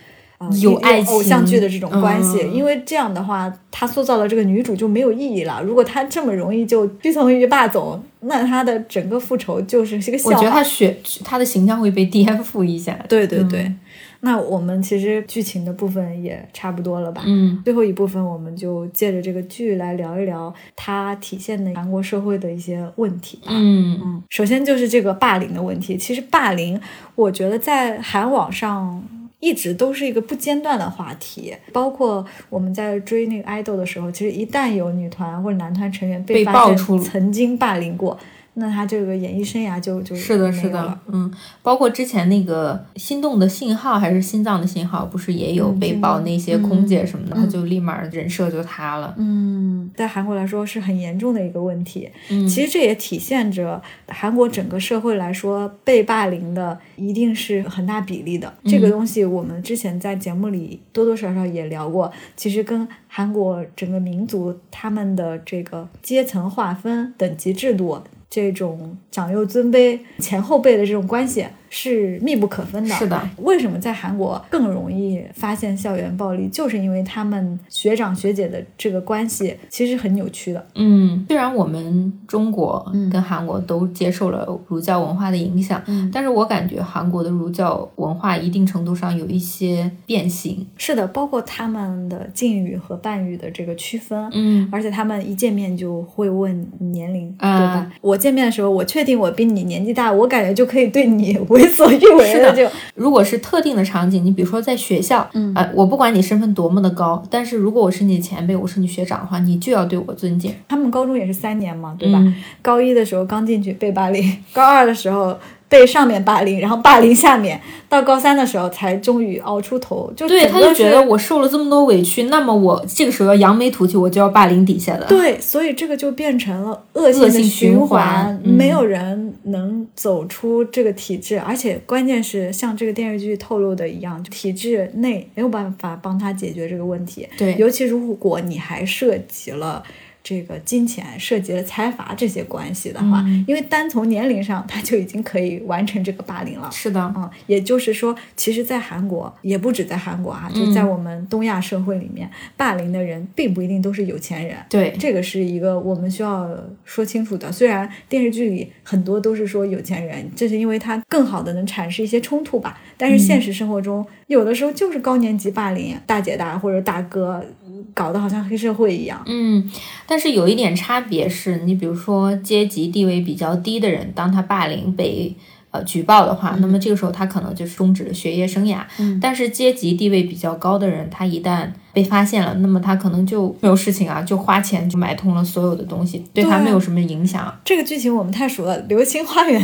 有爱情偶像剧的这种关系，因为这样的话，他塑造了这个女主就没有意义了。如果他这么容易就屈从于霸总，那他的整个复仇就是一个笑话。我觉得他选他的形象会被 颠覆一下。对对对，那我们其实剧情的部分也差不多了吧？嗯，最后一部分我们就借着这个剧来聊一聊它体现的韩国社会的一些问题吧。嗯嗯，首先就是这个霸凌的问题。其实霸凌，我觉得在韩网上。一直都是一个不间断的话题，包括我们在追那个爱豆的时候，其实一旦有女团或者男团成员被爆出曾经霸凌过。那他这个演艺生涯就就是的，是的，嗯，包括之前那个心动的信号还是心脏的信号，不是也有被曝那些空姐什么的，他就立马人设就塌了。嗯，在韩国来说是很严重的一个问题。嗯，其实这也体现着韩国整个社会来说被霸凌的一定是很大比例的。这个东西我们之前在节目里多多少少也聊过，其实跟韩国整个民族他们的这个阶层划分、等级制度。这种长幼尊卑、前后辈的这种关系。是密不可分的。是的，为什么在韩国更容易发现校园暴力？就是因为他们学长学姐的这个关系其实很扭曲的。嗯，虽然我们中国跟韩国都接受了儒教文化的影响，但是我感觉韩国的儒教文化一定程度上有一些变形。是的，包括他们的敬语和伴语的这个区分。嗯，而且他们一见面就会问年龄，对吧？我见面的时候，我确定我比你年纪大，我感觉就可以对你 为。为所欲为的就，如果是特定的场景，你比如说在学校，嗯，呃，我不管你身份多么的高，但是如果我是你前辈，我是你学长的话，你就要对我尊敬。他们高中也是三年嘛，对吧？高一的时候刚进去背巴黎，高二的时候被上面霸凌，然后霸凌下面，到高三的时候才终于熬出头。就对，他就觉得我受了这么多委屈，那么我这个时候要扬眉吐气，我就要霸凌底下的。对，所以这个就变成了恶性循环，没有人能走出这个体制。而且关键是像这个电视剧透露的一样，体制内没有办法帮他解决这个问题。对，尤其如果你还涉及了。这个金钱涉及了财阀这些关系的话，因为单从年龄上他就已经可以完成这个霸凌了。是的，嗯，也就是说，其实，在韩国也不止在韩国啊，就在我们东亚社会里面，霸凌的人并不一定都是有钱人。对，这个是一个我们需要说清楚的。虽然电视剧里很多都是说有钱人，这是因为他更好的能阐释一些冲突吧。但是现实生活中，有的时候就是高年级霸凌大姐大或者大哥。搞得好像黑社会一样。嗯，但是有一点差别是，你比如说阶级地位比较低的人，当他霸凌被呃举报的话，那么这个时候他可能就是终止了学业生涯。嗯，但是阶级地位比较高的人，他一旦被发现了，那么他可能就没有事情啊，就花钱就买通了所有的东西，对他没有什么影响。这个剧情我们太熟了，《流星花园》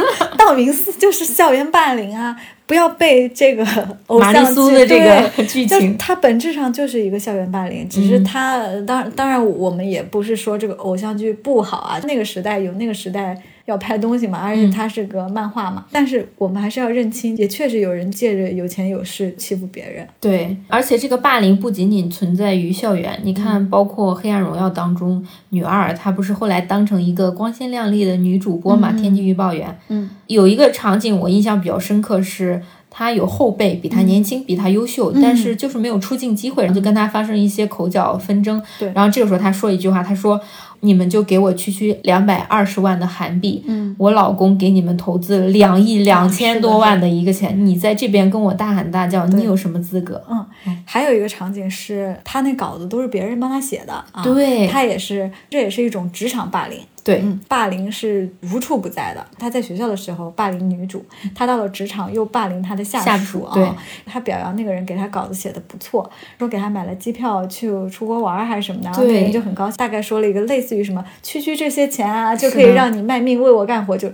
道明寺就是校园霸凌啊。不要被这个 偶像剧的这个 剧情，它本质上就是一个校园霸凌，只是它当当然我们也不是说这个偶像剧不好啊，那个时代有那个时代要拍东西嘛，而且它是个漫画嘛，但是我们还是要认清，也确实有人借着有钱有势欺负别人。对，而且这个霸凌不仅仅存在于校园，你看，包括《黑暗荣耀》当中，女二她不是后来当成一个光鲜亮丽的女主播嘛，天气预报员。嗯，有一个场景我印象比较深刻是。他有后辈比他年轻，比他优秀，但是就是没有出镜机会，然后就跟他发生一些口角纷争。对，然后这个时候他说一句话，他说：“你们就给我区区两百二十万的韩币，嗯，我老公给你们投资了两亿两千多万的一个钱，你在这边跟我大喊大叫，你有什么资格？”嗯，还有一个场景是他那稿子都是别人帮他写的，对他也是，这也是一种职场霸凌。对，霸凌是无处不在的。他在学校的时候霸凌女主，他到了职场又霸凌他的下属啊。对，他表扬那个人给他稿子写的不错，说给他买了机票去出国玩还是什么的，然后那人就很高兴，大概说了一个类似于什么“区区这些钱啊，就可以让你卖命为我干活”。就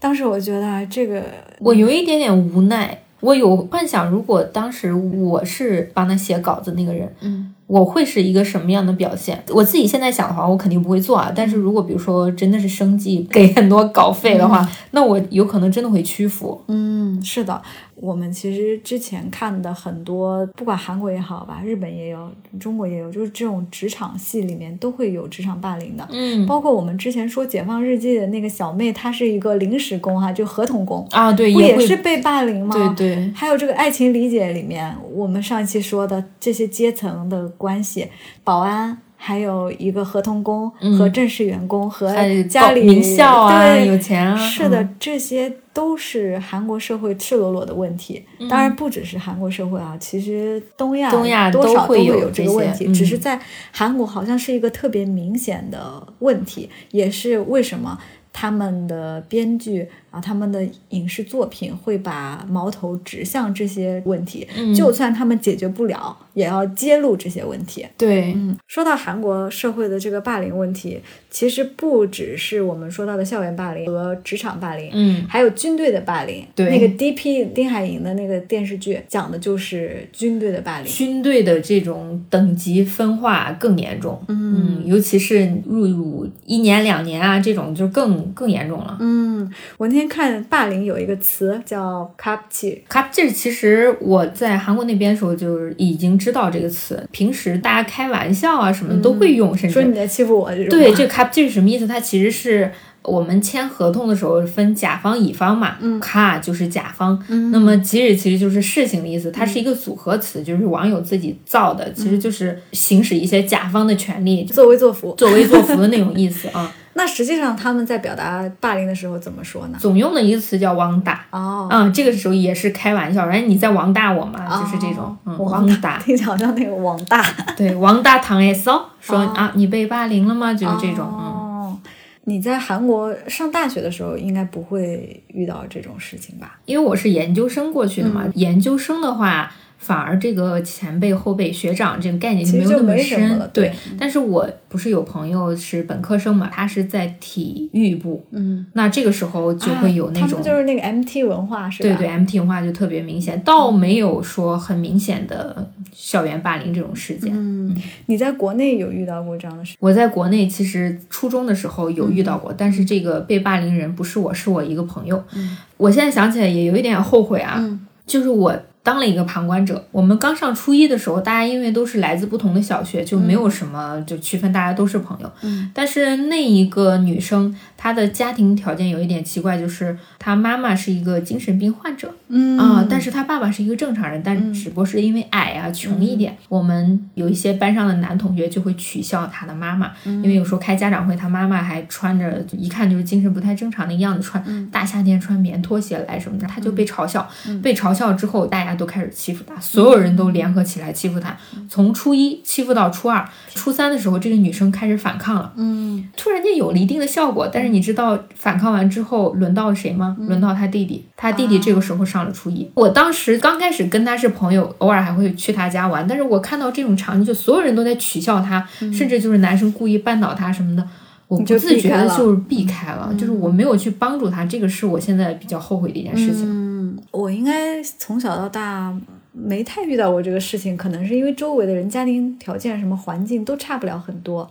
当时我觉得这个，我有一点点无奈。我有幻想，如果当时我是帮他写稿子那个人，嗯。我会是一个什么样的表现？我自己现在想的话，我肯定不会做啊。但是如果比如说真的是生计给很多稿费的话，那我有可能真的会屈服。嗯，是的。我们其实之前看的很多，不管韩国也好吧，日本也有，中国也有，就是这种职场戏里面都会有职场霸凌的。嗯，包括我们之前说《解放日记》的那个小妹，她是一个临时工哈，就合同工啊，对，不也是被霸凌吗？对对。还有这个《爱情理解》里面，我们上一期说的这些阶层的关系，保安。还有一个合同工和正式员工和家里名校啊，有钱啊，是的，这些都是韩国社会赤裸裸的问题。当然不只是韩国社会啊，其实东亚东亚多少都会有这个问题，只是在韩国好像是一个特别明显的问题，也是为什么他们的编剧啊。他们的影视作品会把矛头指向这些问题，就算他们解决不了，也要揭露这些问题。对，嗯，说到韩国社会的这个霸凌问题，其实不只是我们说到的校园霸凌和职场霸凌，嗯，还有军队的霸凌。对，那个 D.P. 丁海寅的那个电视剧讲的就是军队的霸凌，军队的这种等级分化更严重。嗯，尤其是入伍一年两年啊，这种就更更严重了。嗯，我那天。看霸凌有一个词叫 “kapchi”，kapchi 其实我在韩国那边的时候就已经知道这个词，平时大家开玩笑啊什么都会用，甚至说你在欺负我这种。对，这是什么意思？它其实是我们签合同的时候分甲方乙方嘛，嗯，ka 就是甲方，那么即日其实就是事情的意思，它是一个组合词，就是网友自己造的，其实就是行使一些甲方的权利，作威作福，作威作福的那种意思啊。那实际上他们在表达霸凌的时候怎么说呢？总用的一个词叫“王大”哦，嗯，这个时候也是开玩笑，然后你在王大我嘛，就是这种，嗯，王大，听起来好像那个王大，对，王大唐 S 说啊，你被霸凌了吗？就是这种，嗯，你在韩国上大学的时候应该不会遇到这种事情吧？因为我是研究生过去的嘛，研究生的话。反而这个前辈、后辈、学长这个概念就没有那么深。对，但是我不是有朋友是本科生嘛，他是在体育部，嗯，那这个时候就会有那种，就是那个 MT 文化是吧？对对，MT 文化就特别明显，倒没有说很明显的校园霸凌这种事件。嗯，你在国内有遇到过这样的事？我在国内其实初中的时候有遇到过，但是这个被霸凌人不是我，是我一个朋友。嗯，我现在想起来也有一点后悔啊，就是我。当了一个旁观者。我们刚上初一的时候，大家因为都是来自不同的小学，就没有什么就区分，大家都是朋友。嗯。但是那一个女生，她的家庭条件有一点奇怪，就是她妈妈是一个精神病患者。嗯。啊，但是她爸爸是一个正常人，但只不过是因为矮啊，穷一点。我们有一些班上的男同学就会取笑她的妈妈，因为有时候开家长会，她妈妈还穿着一看就是精神不太正常的样子，穿大夏天穿棉拖鞋来什么的，她就被嘲笑。被嘲笑之后，大家。都开始欺负他，所有人都联合起来欺负他。从初一欺负到初二、初三的时候，这个女生开始反抗了。嗯，突然间有了一定的效果。但是你知道反抗完之后轮到谁吗？轮到他弟弟。他弟弟这个时候上了初一。我当时刚开始跟他是朋友，偶尔还会去他家玩。但是我看到这种场景，就所有人都在取笑他，甚至就是男生故意绊倒他什么的，我不自觉的就是避开了，就是我没有去帮助他。这个是我现在比较后悔的一件事情。我应该从小到大没太遇到过这个事情，可能是因为周围的人家庭条件、什么环境都差不了很多。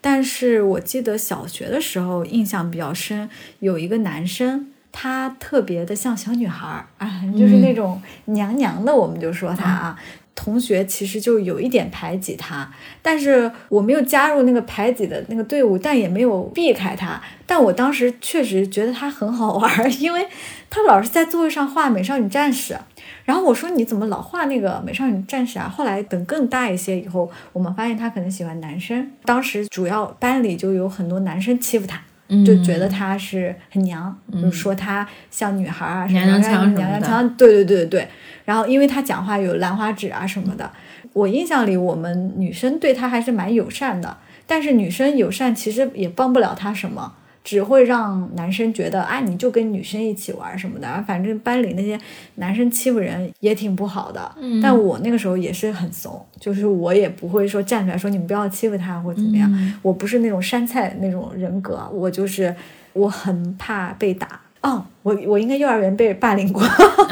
但是我记得小学的时候印象比较深，有一个男生，他特别的像小女孩儿啊，就是那种娘娘的，我们就说他啊。同学其实就有一点排挤他，但是我没有加入那个排挤的那个队伍，但也没有避开他。但我当时确实觉得他很好玩，因为他老是在座位上画美少女战士。然后我说你怎么老画那个美少女战士啊？后来等更大一些以后，我们发现他可能喜欢男生。当时主要班里就有很多男生欺负他，就觉得他是很娘，就说他像女孩啊，娘娘腔娘娘腔。对对对对对。然后，因为他讲话有兰花指啊什么的，我印象里我们女生对他还是蛮友善的。但是女生友善其实也帮不了他什么，只会让男生觉得啊，你就跟女生一起玩什么的。反正班里那些男生欺负人也挺不好的。嗯。但我那个时候也是很怂，就是我也不会说站出来说你们不要欺负他或怎么样。我不是那种山菜那种人格，我就是我很怕被打。哦，我我应该幼儿园被霸凌过，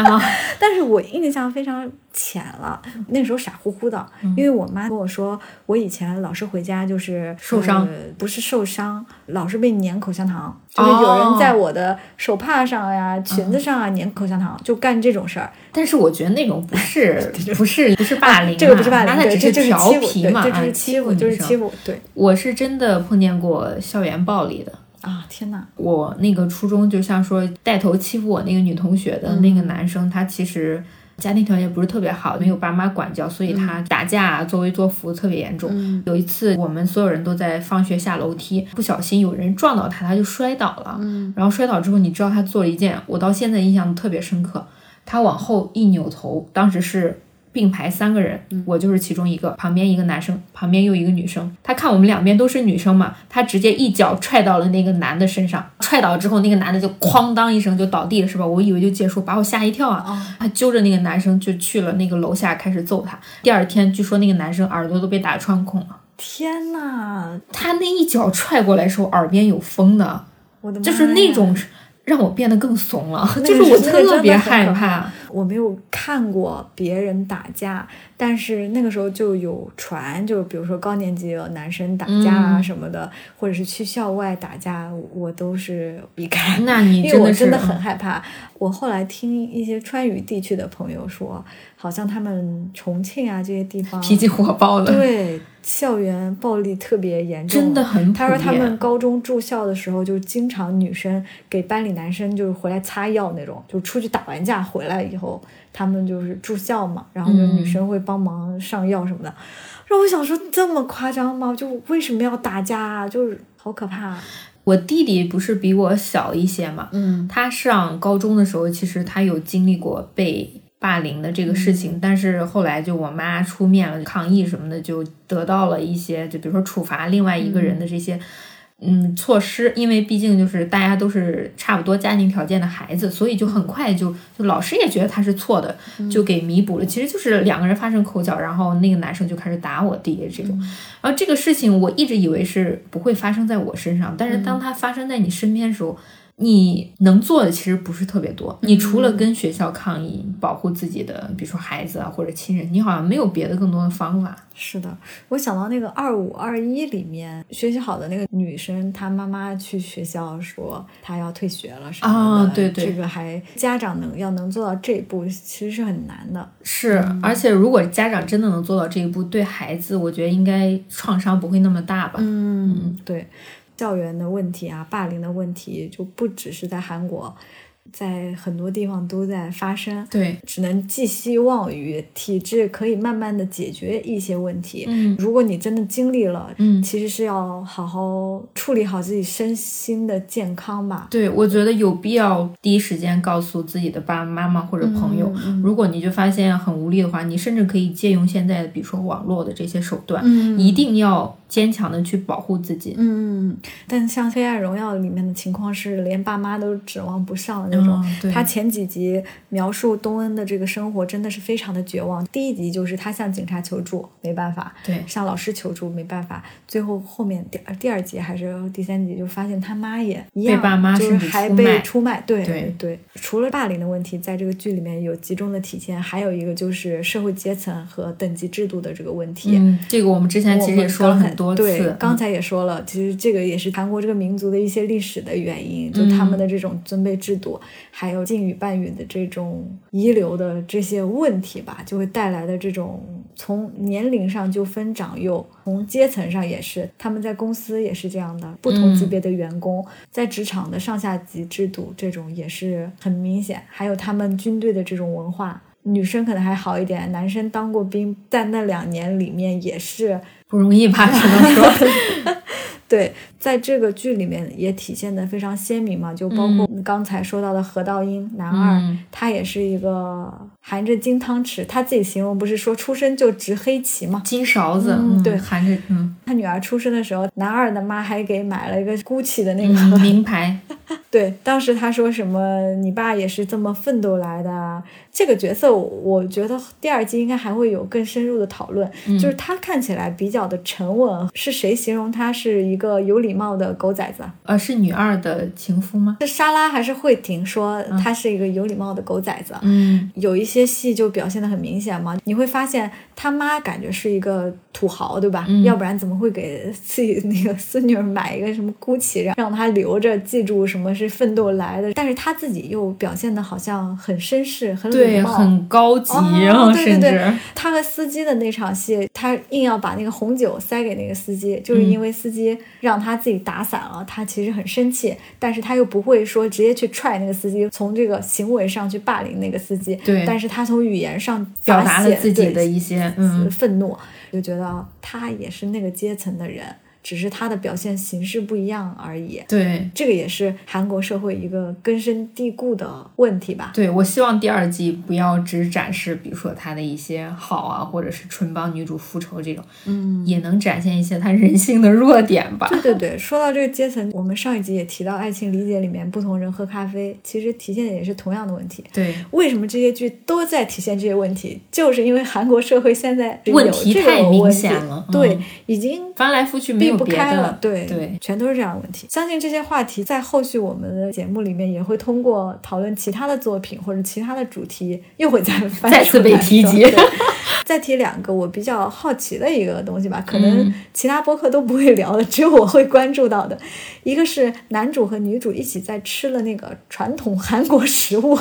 但是我印象非常浅了。那时候傻乎乎的，因为我妈跟我说，我以前老是回家就是受伤，不是受伤，老是被粘口香糖，就是有人在我的手帕上呀、裙子上啊粘口香糖，就干这种事儿。但是我觉得那种不是 不是不是霸凌，这个不是霸凌，这只是调皮嘛，就是欺负，就是欺负。对，我是真的碰见过校园暴力的。啊天哪！我那个初中就像说带头欺负我那个女同学的那个男生，他其实家庭条件不是特别好，没有爸妈管教，所以他打架作威作福特别严重。有一次我们所有人都在放学下楼梯，不小心有人撞到他，他就摔倒了。然后摔倒之后，你知道他做了一件我到现在印象特别深刻，他往后一扭头，当时是。并排三个人，我就是其中一个，旁边一个男生，旁边又一个女生。他看我们两边都是女生嘛，他直接一脚踹到了那个男的身上。踹倒之后，那个男的就哐当一声就倒地了，是吧？我以为就结束，把我吓一跳啊！他揪着那个男生就去了那个楼下开始揍他。第二天，据说那个男生耳朵都被打穿孔了。天呐，他那一脚踹过来时候，耳边有风的，我的就是那种。让我变得更怂了，就是我特别害怕。我没有看过别人打架，但是那个时候就有传，就比如说高年级的男生打架啊什么的，或者是去校外打架，我都是避开。那你因为我真的很害怕。我后来听一些川渝地区的朋友说，好像他们重庆啊这些地方脾气火爆的，对。校园暴力特别严重，真的很。他说他们高中住校的时候，就经常女生给班里男生就是回来擦药那种，就出去打完架回来以后，他们就是住校嘛，然后就女生会帮忙上药什么的。让我想说这么夸张吗？就为什么要打架啊？就是好可怕。我弟弟不是比我小一些嘛，嗯，他上高中的时候，其实他有经历过被。霸凌的这个事情，但是后来就我妈出面了抗议什么的，就得到了一些，就比如说处罚另外一个人的这些嗯措施，因为毕竟就是大家都是差不多家庭条件的孩子，所以就很快就就老师也觉得他是错的，就给弥补了。其实就是两个人发生口角，然后那个男生就开始打我弟这种。然后这个事情我一直以为是不会发生在我身上，但是当他发生在你身边的时候。你能做的其实不是特别多，你除了跟学校抗议，保护自己的，比如说孩子啊或者亲人，你好像没有别的更多的方法。是的，我想到那个二五二一里面学习好的那个女生，她妈妈去学校说她要退学了什么的，对对，这个还家长能要能做到这一步，其实是很难的。是，而且如果家长真的能做到这一步，对孩子，我觉得应该创伤不会那么大吧？嗯，对。校园的问题啊，霸凌的问题就不只是在韩国。在很多地方都在发生，对，只能寄希望于体制可以慢慢的解决一些问题。嗯，如果你真的经历了，嗯，其实是要好好处理好自己身心的健康吧。对，我觉得有必要第一时间告诉自己的爸爸妈妈或者朋友。如果你就发现很无力的话，你甚至可以借用现在比如说网络的这些手段，嗯，一定要坚强的去保护自己。嗯，但像《黑暗荣耀》里面的情况是，连爸妈都指望不上的那种。他前几集描述东恩的这个生活真的是非常的绝望。第一集就是他向警察求助，没办法；对，向老师求助，没办法。最后后面第第二集还是第三集，就发现他妈也一样，就是还被出卖。对对对。除了霸凌的问题，在这个剧里面有集中的体现，还有一个就是社会阶层和等级制度的这个问题。嗯，这个我们之前其实也说了很多次，刚才也说了，其实这个也是韩国这个民族的一些历史的原因，就他们的这种尊卑制度。还有敬语半语的这种遗留的这些问题吧，就会带来的这种从年龄上就分长幼，从阶层上也是，他们在公司也是这样的，不同级别的员工在职场的上下级制度这种也是很明显。还有他们军队的这种文化，女生可能还好一点，男生当过兵，在那两年里面也是不容易吧，只能说。对，在这个剧里面也体现的非常鲜明嘛，就包括刚才说到的何道英男二，他也是一个含着金汤匙，他自己形容不是说出生就执黑旗吗，金勺子，对，含着。嗯，他女儿出生的时候，男二的妈还给买了一个 GUCCI 的那个名牌。对，当时他说什么，你爸也是这么奋斗来的。这个角色，我觉得第二季应该还会有更深入的讨论。就是他看起来比较的沉稳，是谁形容他是一个有礼貌的狗崽子？呃，是女二的情夫吗？是莎拉还是慧婷说他是一个有礼貌的狗崽子？嗯，有一些戏就表现的很明显嘛。你会发现他妈感觉是一个土豪，对吧？要不然怎么会给自己那个孙女儿买一个什么 GUCCI，让让她留着记住什么是奋斗来的？但是他自己又表现的好像很绅士，很。礼貌，很高级，然后甚至他和司机的那场戏，他硬要把那个红酒塞给那个司机，就是因为司机让他自己打伞了，他其实很生气，但是他又不会说直接去踹那个司机，从这个行为上去霸凌那个司机，对，但是他从语言上表达了自己的一些嗯愤怒，就觉得他也是那个阶层的人。只是他的表现形式不一样而已。对，这个也是韩国社会一个根深蒂固的问题吧。对，我希望第二季不要只展示，比如说他的一些好啊，或者是纯帮女主复仇这种，嗯，也能展现一些他人性的弱点吧。对对对，说到这个阶层，我们上一集也提到《爱情理解》里面不同人喝咖啡，其实体现的也是同样的问题。对，为什么这些剧都在体现这些问题？就是因为韩国社会现在问题太明显了，对，已经翻来覆去没。不开了，对对，全都是这样的问题。相信这些话题在后续我们的节目里面也会通过讨论其他的作品或者其他的主题，又会再 再次被提及。再提两个我比较好奇的一个东西吧，可能其他播客都不会聊的，只有我会关注到的。一个是男主和女主一起在吃了那个传统韩国食物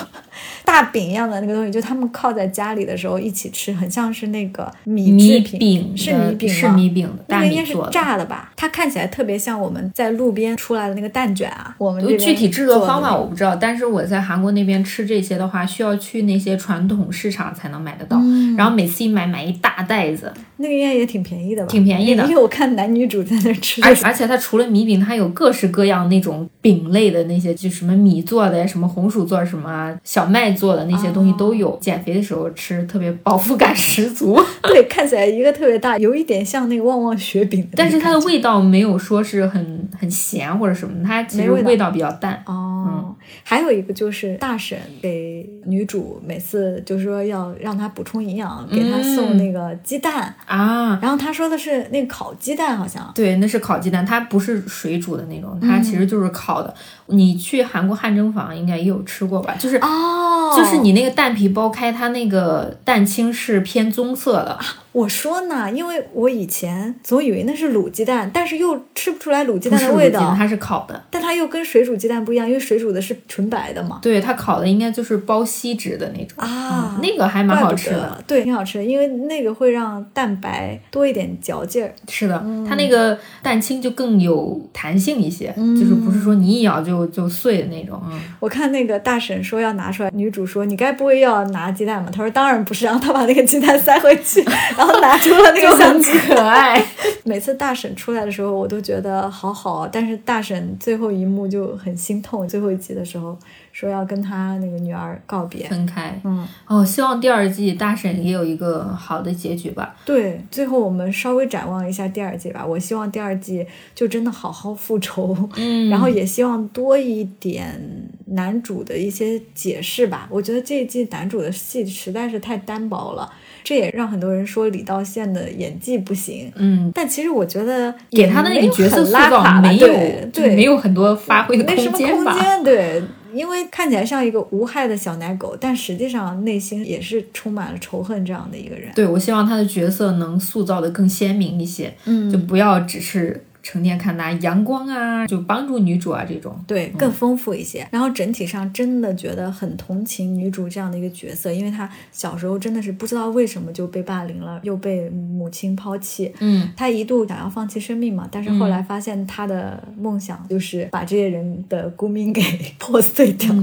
大饼一样的那个东西，就他们靠在家里的时候一起吃，很像是那个米米饼，是米饼吗？是米饼的，那个应该是炸的吧？它看起来特别像我们在路边出来的那个蛋卷啊。我们具体制作方法我不知道，但是我在韩国那边吃这些的话，需要去那些传统市场才能买得到。然后每次一买买一大袋子。那个应该也挺便宜的吧？挺便宜的，因为我看男女主在那吃。而而且它除了米饼，它有各式各样那种饼类的那些，就什么米做的呀，什么红薯做什么，小麦做的那些东西都有。减肥的时候吃特别饱腹感十足。对，看起来一个特别大，有一点像那个旺旺雪饼，但是它的味道没有说是很很咸或者什么，它其实味道比较淡。哦，还有一个就是大婶给女主每次就是说要让她补充营养，给她送那个鸡蛋啊。然后他说的是那个烤鸡蛋，好像对，那是烤鸡蛋，它不是水煮的那种，它其实就是烤的。你去韩国汗蒸房应该也有吃过吧？就是哦，就是你那个蛋皮剥开，它那个蛋清是偏棕色的。我说呢，因为我以前总以为那是卤鸡蛋，但是又吃不出来卤鸡蛋的味道。它是烤的，但它又跟水煮鸡蛋不一样，因为水煮的是纯白的嘛。对，它烤的应该就是包锡纸的那种啊，那个还蛮好吃的。对，挺好吃的，因为那个会让蛋白多一点嚼劲儿。是的，它那个蛋清就更有弹性一些，就是不是说你一咬就就碎的那种。我看那个大婶说要拿出来，女主说：“你该不会要拿鸡蛋吧？”她说：“当然不是。”然后她把那个鸡蛋塞回去。然后拿出了那个很可爱。每次大婶出来的时候，我都觉得好好。但是大婶最后一幕就很心痛。最后一集的时候，说要跟他那个女儿告别，分开。嗯，哦，希望第二季大婶也有一个好的结局吧。对，最后我们稍微展望一下第二季吧。我希望第二季就真的好好复仇。嗯，然后也希望多一点男主的一些解释吧。我觉得这一季男主的戏实在是太单薄了。这也让很多人说李道宪的演技不行，嗯，但其实我觉得给他的那个角色塑造没有，对，没有很多发挥的空间吧？对，因为看起来像一个无害的小奶狗，但实际上内心也是充满了仇恨这样的一个人。对，我希望他的角色能塑造的更鲜明一些，嗯，就不要只是。成天看他阳光啊，就帮助女主啊这种，对，更丰富一些。然后整体上真的觉得很同情女主这样的一个角色，因为她小时候真的是不知道为什么就被霸凌了，又被母亲抛弃。嗯，她一度想要放弃生命嘛，但是后来发现她的梦想就是把这些人的孤命给 破碎掉。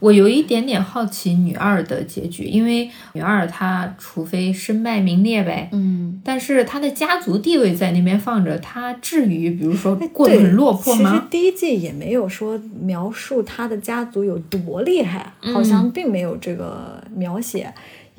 我有一点点好奇女二的结局，因为女二她除非身败名裂呗，嗯，但是她的家族地位在那边放着，她至于。比如说过得很落魄吗？其实第一季也没有说描述他的家族有多厉害，好像并没有这个描写。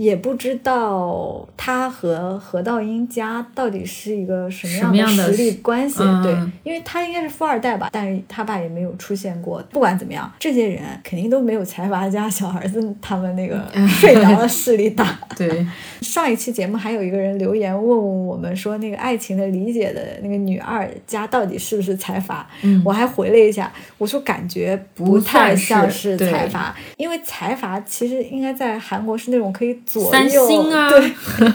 也不知道他和何道英家到底是一个什么样的实力关系，对，因为他应该是富二代吧，但是他爸也没有出现过。不管怎么样，这些人肯定都没有财阀家小儿子他们那个睡着的势力大。对，上一期节目还有一个人留言问问我们说，那个爱情的理解的那个女二家到底是不是财阀？嗯，我还回了一下，我说感觉不太像是财阀，因为财阀其实应该在韩国是那种可以。三星啊，对，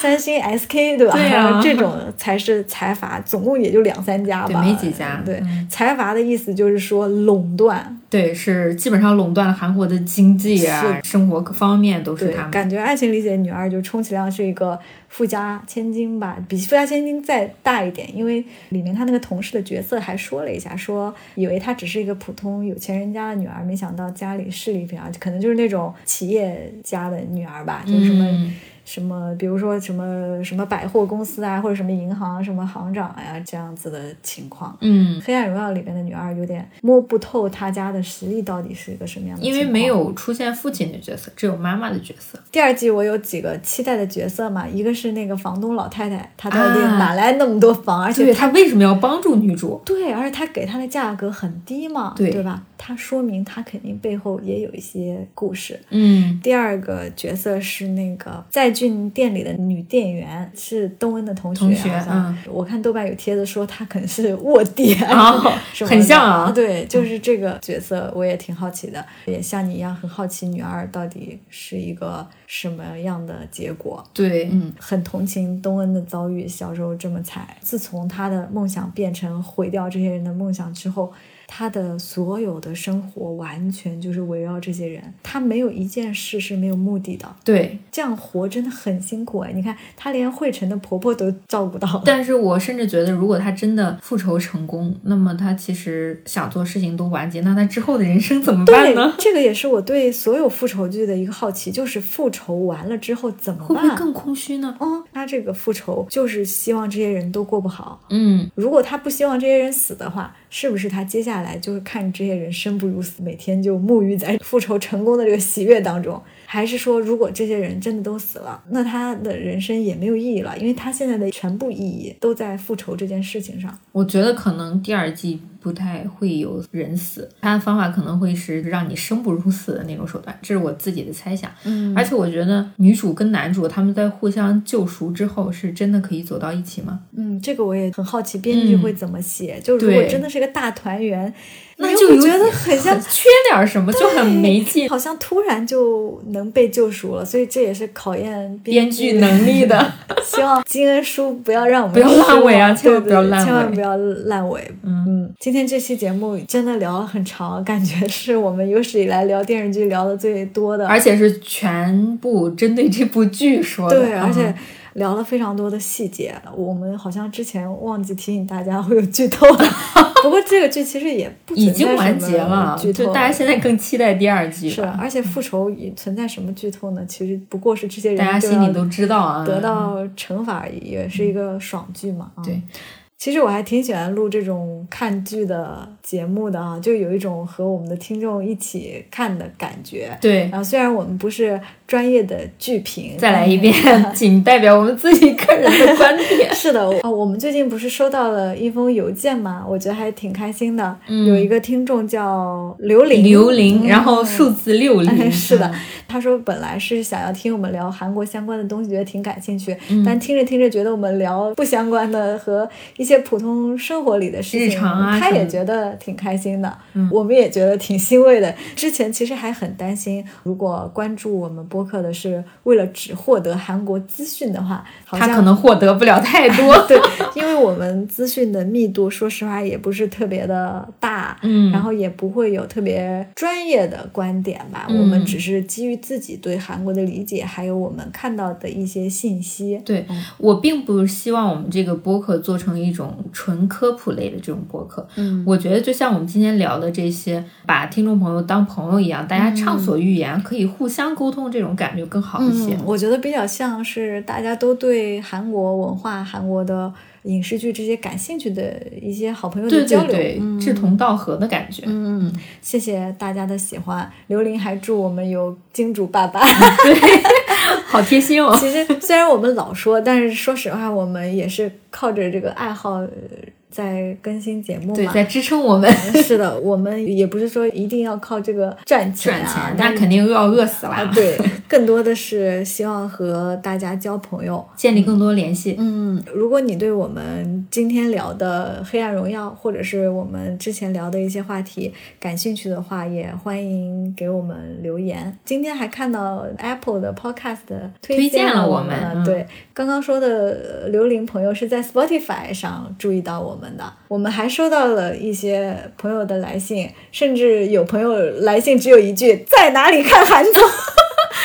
三星 SK 对吧？对啊，这种才是财阀，总共也就两三家吧，没几家。对，财阀的意思就是说垄断，对，是基本上垄断了韩国的经济啊，生活各方面都是他们。感觉爱情理解女二就充其量是一个富家千金吧，比富家千金再大一点，因为里面他那个同事的角色还说了一下，说以为她只是一个普通有钱人家的女儿，没想到家里势力比较，可能就是那种企业家的。女儿吧，就是什么什么，比如说什么什么百货公司啊，或者什么银行什么行长呀，这样子的情况。嗯，黑暗荣耀里面的女二有点摸不透她家的实力到底是一个什么样的，因为没有出现父亲的角色，只有妈妈的角色。第二季我有几个期待的角色嘛，一个是那个房东老太太，她到底哪来那么多房？而且她为什么要帮助女主？对，而且她给她的价格很低嘛，对对吧？她说明她肯定背后也有一些故事。嗯，第二个。角色是那个在俊店里的女店员，是东恩的同学。同学，嗯，我看豆瓣有帖子说她可能是卧底啊，很像啊。对，就是这个角色，我也挺好奇的，也像你一样很好奇女二到底是一个什么样的结果。对，嗯，很同情东恩的遭遇，小时候这么惨，自从他的梦想变成毁掉这些人的梦想之后。他的所有的生活完全就是围绕这些人，他没有一件事是没有目的的。对，这样活真的的很辛苦哎。你看，她连惠晨的婆婆都照顾到。但是我甚至觉得，如果她真的复仇成功，那么她其实想做事情都完结，那她之后的人生怎么办呢？这个也是我对所有复仇剧的一个好奇，就是复仇完了之后怎么办？会不会更空虚呢？哦，他这个复仇就是希望这些人都过不好。嗯，如果他不希望这些人死的话。是不是他接下来就是看这些人生不如死，每天就沐浴在复仇成功的这个喜悦当中？还是说，如果这些人真的都死了，那他的人生也没有意义了？因为他现在的全部意义都在复仇这件事情上。我觉得可能第二季不太会有人死，他的方法可能会是让你生不如死的那种手段，这是我自己的猜想。嗯，而且我觉得女主跟男主他们在互相救赎之后，是真的可以走到一起吗？嗯，这个我也很好奇，编剧会怎么写？就如果真的是个大团圆。那就觉得很像缺点什么，就很没劲，好像突然就能被救赎了，所以这也是考验编剧能力的。希望金恩书不要让我们不要烂尾啊，千万不要烂尾，千万不要烂尾。嗯，今天这期节目真的聊了很长，感觉是我们有史以来聊电视剧聊的最多的，而且是全部针对这部剧说的。对，而且。聊了非常多的细节，我们好像之前忘记提醒大家会有剧透了。不过这个剧其实也不已经完结了，就大家现在更期待第二季。是，而且复仇也存在什么剧透呢？其实不过是这些人大家心里都知道啊，得到惩罚也是一个爽剧嘛。对。其实我还挺喜欢录这种看剧的节目的啊，就有一种和我们的听众一起看的感觉。对，然后虽然我们不是专业的剧评，再来一遍，仅代表我们自己个人的观点。是的，啊，我们最近不是收到了一封邮件嘛，我觉得还挺开心的。有一个听众叫刘玲，刘玲，然后数字六零。是的，他说本来是想要听我们聊韩国相关的东西，觉得挺感兴趣，但听着听着觉得我们聊不相关的和一。些普通生活里的事情，他也觉得挺开心的，我们也觉得挺欣慰的。之前其实还很担心，如果关注我们播客的是为了只获得韩国资讯的话，他可能获得不了太多。对，因为我们资讯的密度，说实话也不是特别的大，嗯，然后也不会有特别专业的观点吧。我们只是基于自己对韩国的理解，还有我们看到的一些信息。对我并不希望我们这个播客做成一种。种纯科普类的这种播客，嗯，我觉得就像我们今天聊的这些，把听众朋友当朋友一样，大家畅所欲言，可以互相沟通，这种感觉更好一些。我觉得比较像是大家都对韩国文化、韩国的影视剧这些感兴趣的一些好朋友的交流，志同道合的感觉。嗯，谢谢大家的喜欢。刘琳还祝我们有金主爸爸。好贴心哦！其实虽然我们老说，但是说实话，我们也是靠着这个爱好。在更新节目，对，在支撑我们。是的，我们也不是说一定要靠这个赚钱啊，那肯定又要饿死了。对，更多的是希望和大家交朋友，建立更多联系。嗯，如果你对我们今天聊的《黑暗荣耀》或者是我们之前聊的一些话题感兴趣的话，也欢迎给我们留言。今天还看到 Apple 的 Podcast 推荐了我们，对，刚刚说的刘玲朋友是在 Spotify 上注意到我们。我们的，我们还收到了一些朋友的来信，甚至有朋友来信只有一句：“在哪里看韩综？”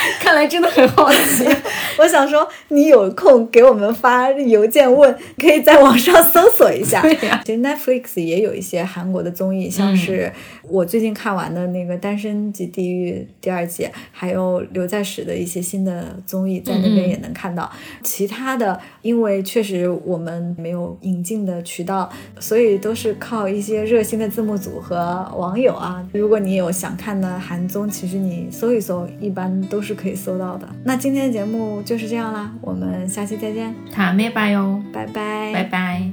看来真的很好奇。我想说，你有空给我们发邮件问，可以在网上搜索一下。对呀，其实 Netflix 也有一些韩国的综艺，像是我最近看完的那个《单身即地狱》第二季，还有刘在石的一些新的综艺，在那边也能看到。其他的，因为确实我们没有引进的渠道，所以都是靠一些热心的字幕组和网友啊。如果你有想看的韩综，其实你搜一搜，一般都是可以搜到的。那今天的节目。就是这样啦，我们下期再见，塔妹拜哟，拜拜，拜拜。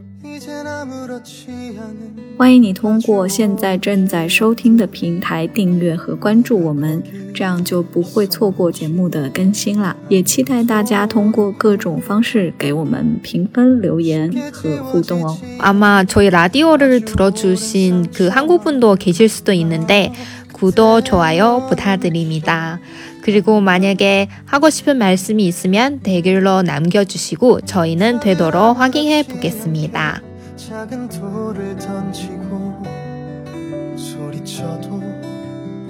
欢迎你通过现在正在收听的平台订阅和关注我们，这样就不会错过节目的更新啦。也期待大家通过各种方式给我们评分、留言和互动哦。아마저희라디오를들어주신그한국분도계실수도있는데구독좋아요부탁드립니다 그리고 만약에 하고 싶은 말씀이 있으면 댓글로 남겨주시고 저희는 되도록 확인해 보겠습니다. 작은 돌을 던지고 소리쳐도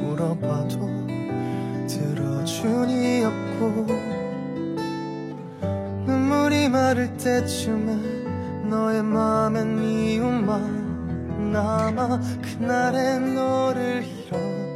울어봐도 들어주니 없고 마를 때쯤에 너의 맘엔 미움만 남아 그날의 너를 잃어